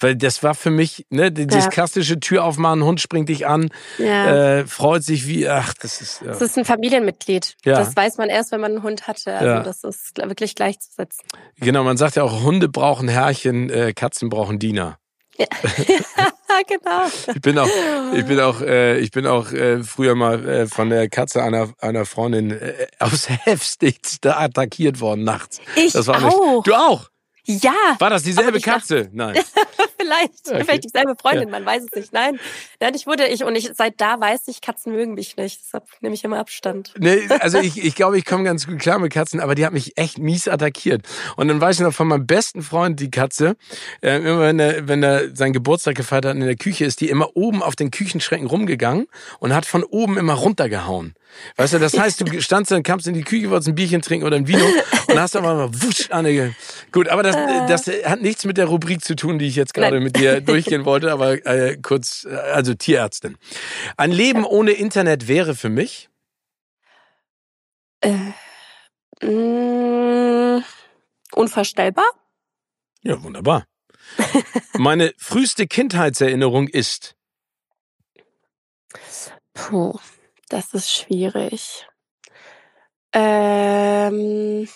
Weil das war für mich, ne, dieses Ja. klassische Tür aufmachen, Hund springt dich an, Ja. äh, freut sich wie, ach, das ist, ja. Es ist ein Familienmitglied. Ja. Das weiß man erst, wenn man einen Hund hatte. Also Ja. das ist wirklich gleichzusetzen. Genau, man sagt ja auch, Hunde brauchen Herrchen, äh, Katzen brauchen Diener. Ja, genau. Ich bin auch, ich bin auch, äh, ich bin auch äh, früher mal äh, von der Katze einer einer Freundin äh, aufs heftigste attackiert worden nachts. Ich Das war auch. Nicht, du auch? Ja. War das dieselbe Katze? Nein. vielleicht, okay. vielleicht dieselbe Freundin, ja. man weiß es nicht. Nein, nein, ich wurde ich und ich seit da weiß ich, Katzen mögen mich nicht. Deshalb nehme ich immer Abstand. Nee, also ich, ich glaube, ich komme ganz gut klar mit Katzen, aber die hat mich echt mies attackiert. Und dann weiß ich noch von meinem besten Freund die Katze, äh, immer wenn er, wenn er seinen Geburtstag gefeiert hat in der Küche, ist die immer oben auf den Küchenschränken rumgegangen und hat von oben immer runtergehauen. Weißt du, das heißt, du standst dann, kamst in die Küche, wolltest ein Bierchen trinken oder ein Vino und hast aber mal wusch, Anne. Gut, aber das, äh. das hat nichts mit der Rubrik zu tun, die ich jetzt gerade mit dir durchgehen wollte, aber äh, kurz, äh, also Tierärztin. Ein Leben ohne Internet wäre für mich? Äh, mh, mm, unvorstellbar. Ja, wunderbar. Meine früheste Kindheitserinnerung ist? Puh. Das ist schwierig. Ähm,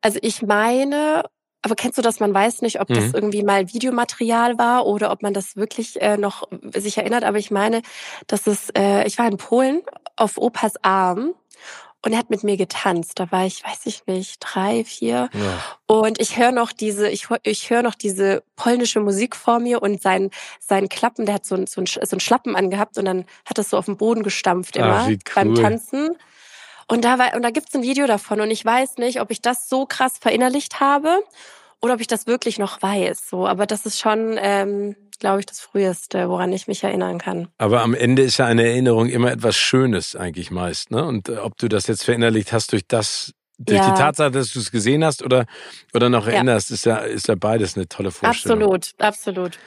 also ich meine, aber kennst du das? Man weiß nicht, ob mhm. das irgendwie mal Videomaterial war oder ob man das wirklich äh, noch sich erinnert. Aber ich meine, dass es, äh, ich war in Polen auf Opas Arm und er hat mit mir getanzt. Da war ich, weiß ich nicht, drei, vier. Ja. Und ich höre noch diese, ich, ich höre noch diese polnische Musik vor mir und sein, sein Klappen, der hat so ein, so ein, so ein Schlappen angehabt und dann hat das so auf den Boden gestampft immer Ach, cool. beim Tanzen. Und da war, und da gibt's ein Video davon und ich weiß nicht, ob ich das so krass verinnerlicht habe oder ob ich das wirklich noch weiß. So, aber das ist schon, ähm, glaube ich, das Früheste, woran ich mich erinnern kann. Aber am Ende ist ja eine Erinnerung immer etwas Schönes eigentlich meist. Ne? Und äh, ob du das jetzt verinnerlicht hast durch das, durch ja. die Tatsache, dass du es gesehen hast oder, oder noch erinnerst, ja. ist ja, ist ja beides eine tolle Vorstellung. Absolut, absolut.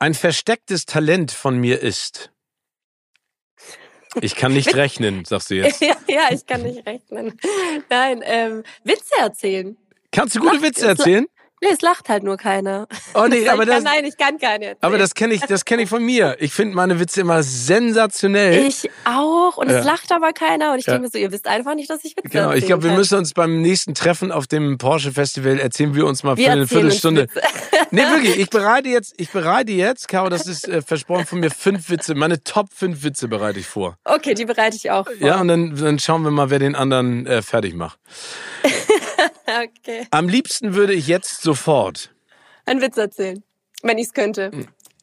Ein verstecktes Talent von mir ist. Ich kann nicht rechnen, sagst du jetzt. ja, ja, ich kann nicht rechnen. Nein, ähm, Witze erzählen. Kannst du gute Witze erzählen? Nee, es lacht halt nur keiner. Oh nee, aber das, kann, nein, ich kann keine. Aber das kenne ich, das kenne ich von mir. Ich finde meine Witze immer sensationell. Ich auch und ja. es lacht aber keiner und ich ja. denke mir so, ihr wisst einfach nicht, dass ich Witze Genau, ich glaube, wir müssen uns beim nächsten Treffen auf dem Porsche Festival erzählen wir uns mal wir für eine Viertelstunde. nee, wirklich, ich bereite jetzt, ich bereite jetzt, Caro, das ist äh, versprochen von mir fünf Witze, meine Top fünf Witze bereite ich vor. Okay, die bereite ich auch vor. Ja, und dann, dann schauen wir mal, wer den anderen äh, fertig macht. okay. Am liebsten würde ich jetzt sofort einen Witz erzählen, wenn ich es könnte.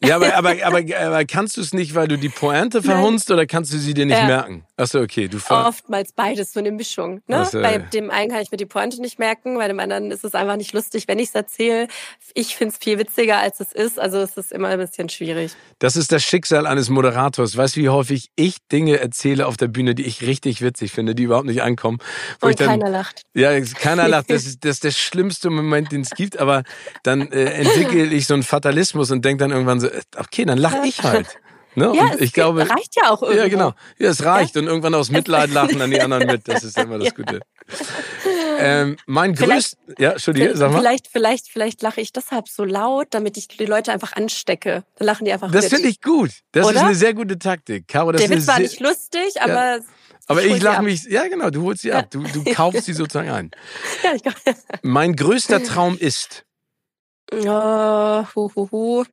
Ja, aber, aber, aber, aber kannst du es nicht, weil du die Pointe verhunzt Nein. oder kannst du sie dir nicht ja. merken? Achso, okay. Du Oftmals beides, so eine Mischung. Ne? So, bei dem einen kann ich mir die Pointe nicht merken, bei dem anderen ist es einfach nicht lustig, wenn ich es erzähle. Ich finde es viel witziger, als es ist. Also es ist immer ein bisschen schwierig. Das ist das Schicksal eines Moderators. Weißt du, wie häufig ich Dinge erzähle auf der Bühne, die ich richtig witzig finde, die überhaupt nicht ankommen. Und dann, keiner lacht. Ja, keiner lacht. Das ist, das ist der schlimmste Moment, den es gibt. Aber dann äh, entwickle ich so einen Fatalismus und denke dann irgendwann so, okay, dann lache ich halt. Ne? Ja, ich glaube, reicht ja auch irgendwo. Ja, genau. Ja, es reicht. Ja? Und irgendwann aus Mitleid lachen dann die anderen mit. Das ist immer das Gute. Ähm, mein größter, ja, Entschuldige, sag mal. Vielleicht, vielleicht, vielleicht lache ich deshalb so laut, damit ich die Leute einfach anstecke. Dann lachen die einfach Das finde ich gut. Das Oder? ist eine sehr gute Taktik. Caro, das Der Witz war nicht lustig, aber... Ja. Aber ich, ich lache mich, ja genau, du holst sie ja. ab. Du, du kaufst sie sozusagen ein. Ja, ich mein größter Traum ist... Oh, hu, hu, hu.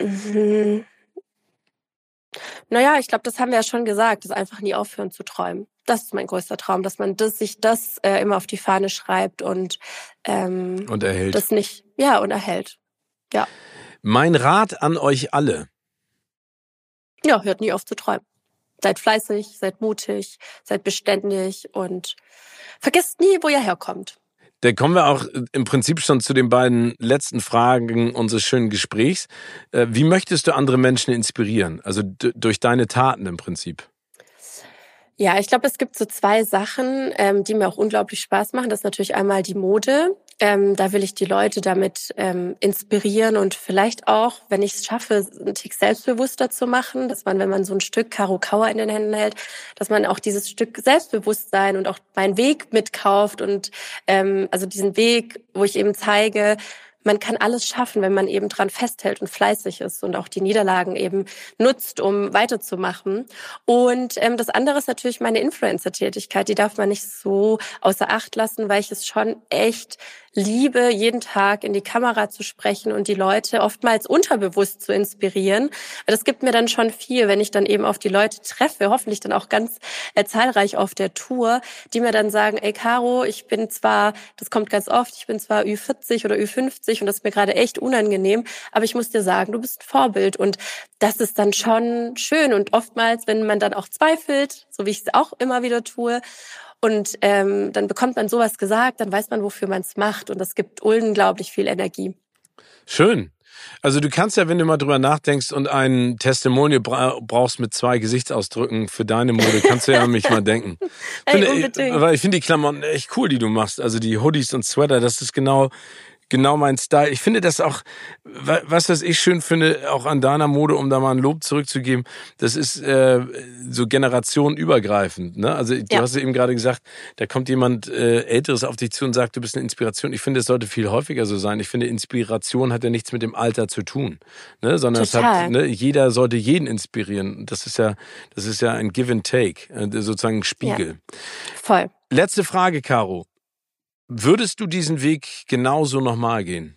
Mhm. Naja, ich glaube, das haben wir ja schon gesagt, das einfach nie aufhören zu träumen. Das ist mein größter Traum, dass man das, sich das äh, immer auf die Fahne schreibt und ähm, und erhält. Das nicht, ja und erhält. Ja. Mein Rat an euch alle. Ja, hört nie auf zu träumen. Seid fleißig, seid mutig, seid beständig und vergesst nie, wo ihr herkommt. Da kommen wir auch im Prinzip schon zu den beiden letzten Fragen unseres schönen Gesprächs. Äh, wie möchtest du andere Menschen inspirieren? Also durch deine Taten im Prinzip. Ja, ich glaube, es gibt so zwei Sachen, ähm, die mir auch unglaublich Spaß machen. Das ist natürlich einmal die Mode. Ähm, da will ich die Leute damit ähm, inspirieren und vielleicht auch, wenn ich es schaffe, einen Tick selbstbewusster zu machen, dass man, wenn man so ein Stück Karo Kauer in den Händen hält, dass man auch dieses Stück Selbstbewusstsein und auch meinen Weg mitkauft und ähm, also diesen Weg, wo ich eben zeige, man kann alles schaffen, wenn man eben dran festhält und fleißig ist und auch die Niederlagen eben nutzt, um weiterzumachen. Und ähm, das andere ist natürlich meine Influencer-Tätigkeit. Die darf man nicht so außer Acht lassen, weil ich es schon echt liebe, jeden Tag in die Kamera zu sprechen und die Leute oftmals unterbewusst zu inspirieren. Das gibt mir dann schon viel, wenn ich dann eben auf die Leute treffe, hoffentlich dann auch ganz äh, zahlreich auf der Tour, die mir dann sagen, ey Caro, ich bin zwar, das kommt ganz oft, ich bin zwar Ü40 oder Ü50 und das ist mir gerade echt unangenehm, aber ich muss dir sagen, du bist ein Vorbild und das ist dann schon schön und oftmals, wenn man dann auch zweifelt, so wie ich es auch immer wieder tue und ähm, dann bekommt man sowas gesagt, dann weiß man, wofür man es macht. Und das gibt unglaublich viel Energie. Schön. Also du kannst ja, wenn du mal drüber nachdenkst und ein Testimonial brauchst mit zwei Gesichtsausdrücken für deine Mode, kannst du ja an mich mal denken. Ey, unbedingt. Weil ich finde die Klamotten echt cool, die du machst. Also die Hoodies und Sweater, das ist genau genau mein Style. Ich finde das auch, was was ich schön finde, auch an deiner Mode, um da mal ein Lob zurückzugeben, das ist äh, so generationenübergreifend. Ne? Also du ja. hast eben gerade gesagt, da kommt jemand äh, Älteres auf dich zu und sagt, du bist eine Inspiration. Ich finde, es sollte viel häufiger so sein. Ich finde, Inspiration hat ja nichts mit dem Alter zu tun, ne? sondern es hat, ne, jeder sollte jeden inspirieren. Das ist ja, das ist ja ein Give and Take, äh, sozusagen ein Spiegel. Ja. Voll. Letzte Frage, Caro. Würdest du diesen Weg genauso nochmal gehen?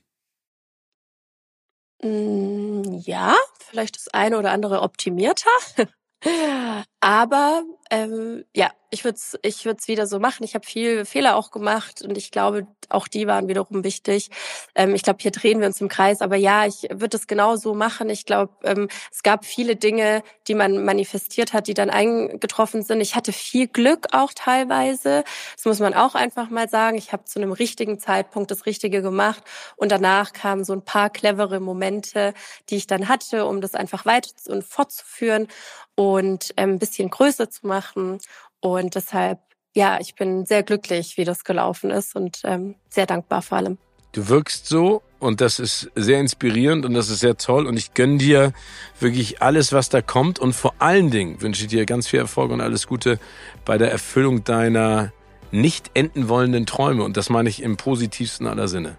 Mm, ja, vielleicht das eine oder andere optimierter. Aber ähm, ja, ich würde es ich würd's wieder so machen. Ich habe viel Fehler auch gemacht und ich glaube, auch die waren wiederum wichtig. Ähm, ich glaube, hier drehen wir uns im Kreis. Aber ja, ich würde es genau so machen. Ich glaube, ähm, es gab viele Dinge, die man manifestiert hat, die dann eingetroffen sind. Ich hatte viel Glück auch teilweise. Das muss man auch einfach mal sagen. Ich habe zu einem richtigen Zeitpunkt das Richtige gemacht und danach kamen so ein paar clevere Momente, die ich dann hatte, um das einfach weiter und fortzuführen und ähm, ein größer zu machen. Und deshalb, ja, ich bin sehr glücklich, wie das gelaufen ist und ähm, sehr dankbar vor allem. Du wirkst so und das ist sehr inspirierend und das ist sehr toll und ich gönne dir wirklich alles, was da kommt und vor allen Dingen wünsche ich dir ganz viel Erfolg und alles Gute bei der Erfüllung deiner nicht enden wollenden Träume und das meine ich im positivsten aller Sinne.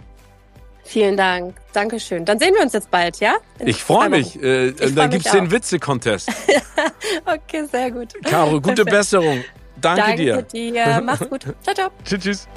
Vielen Dank. Dankeschön. Dann sehen wir uns jetzt bald, ja? In ich freue mich. Äh, ich dann gibt es den Witze-Contest. okay, sehr gut. Caro, gute. Besserung. Danke, Danke dir. dir. Mach's gut. Ciao, ciao. tschüss, tschüss.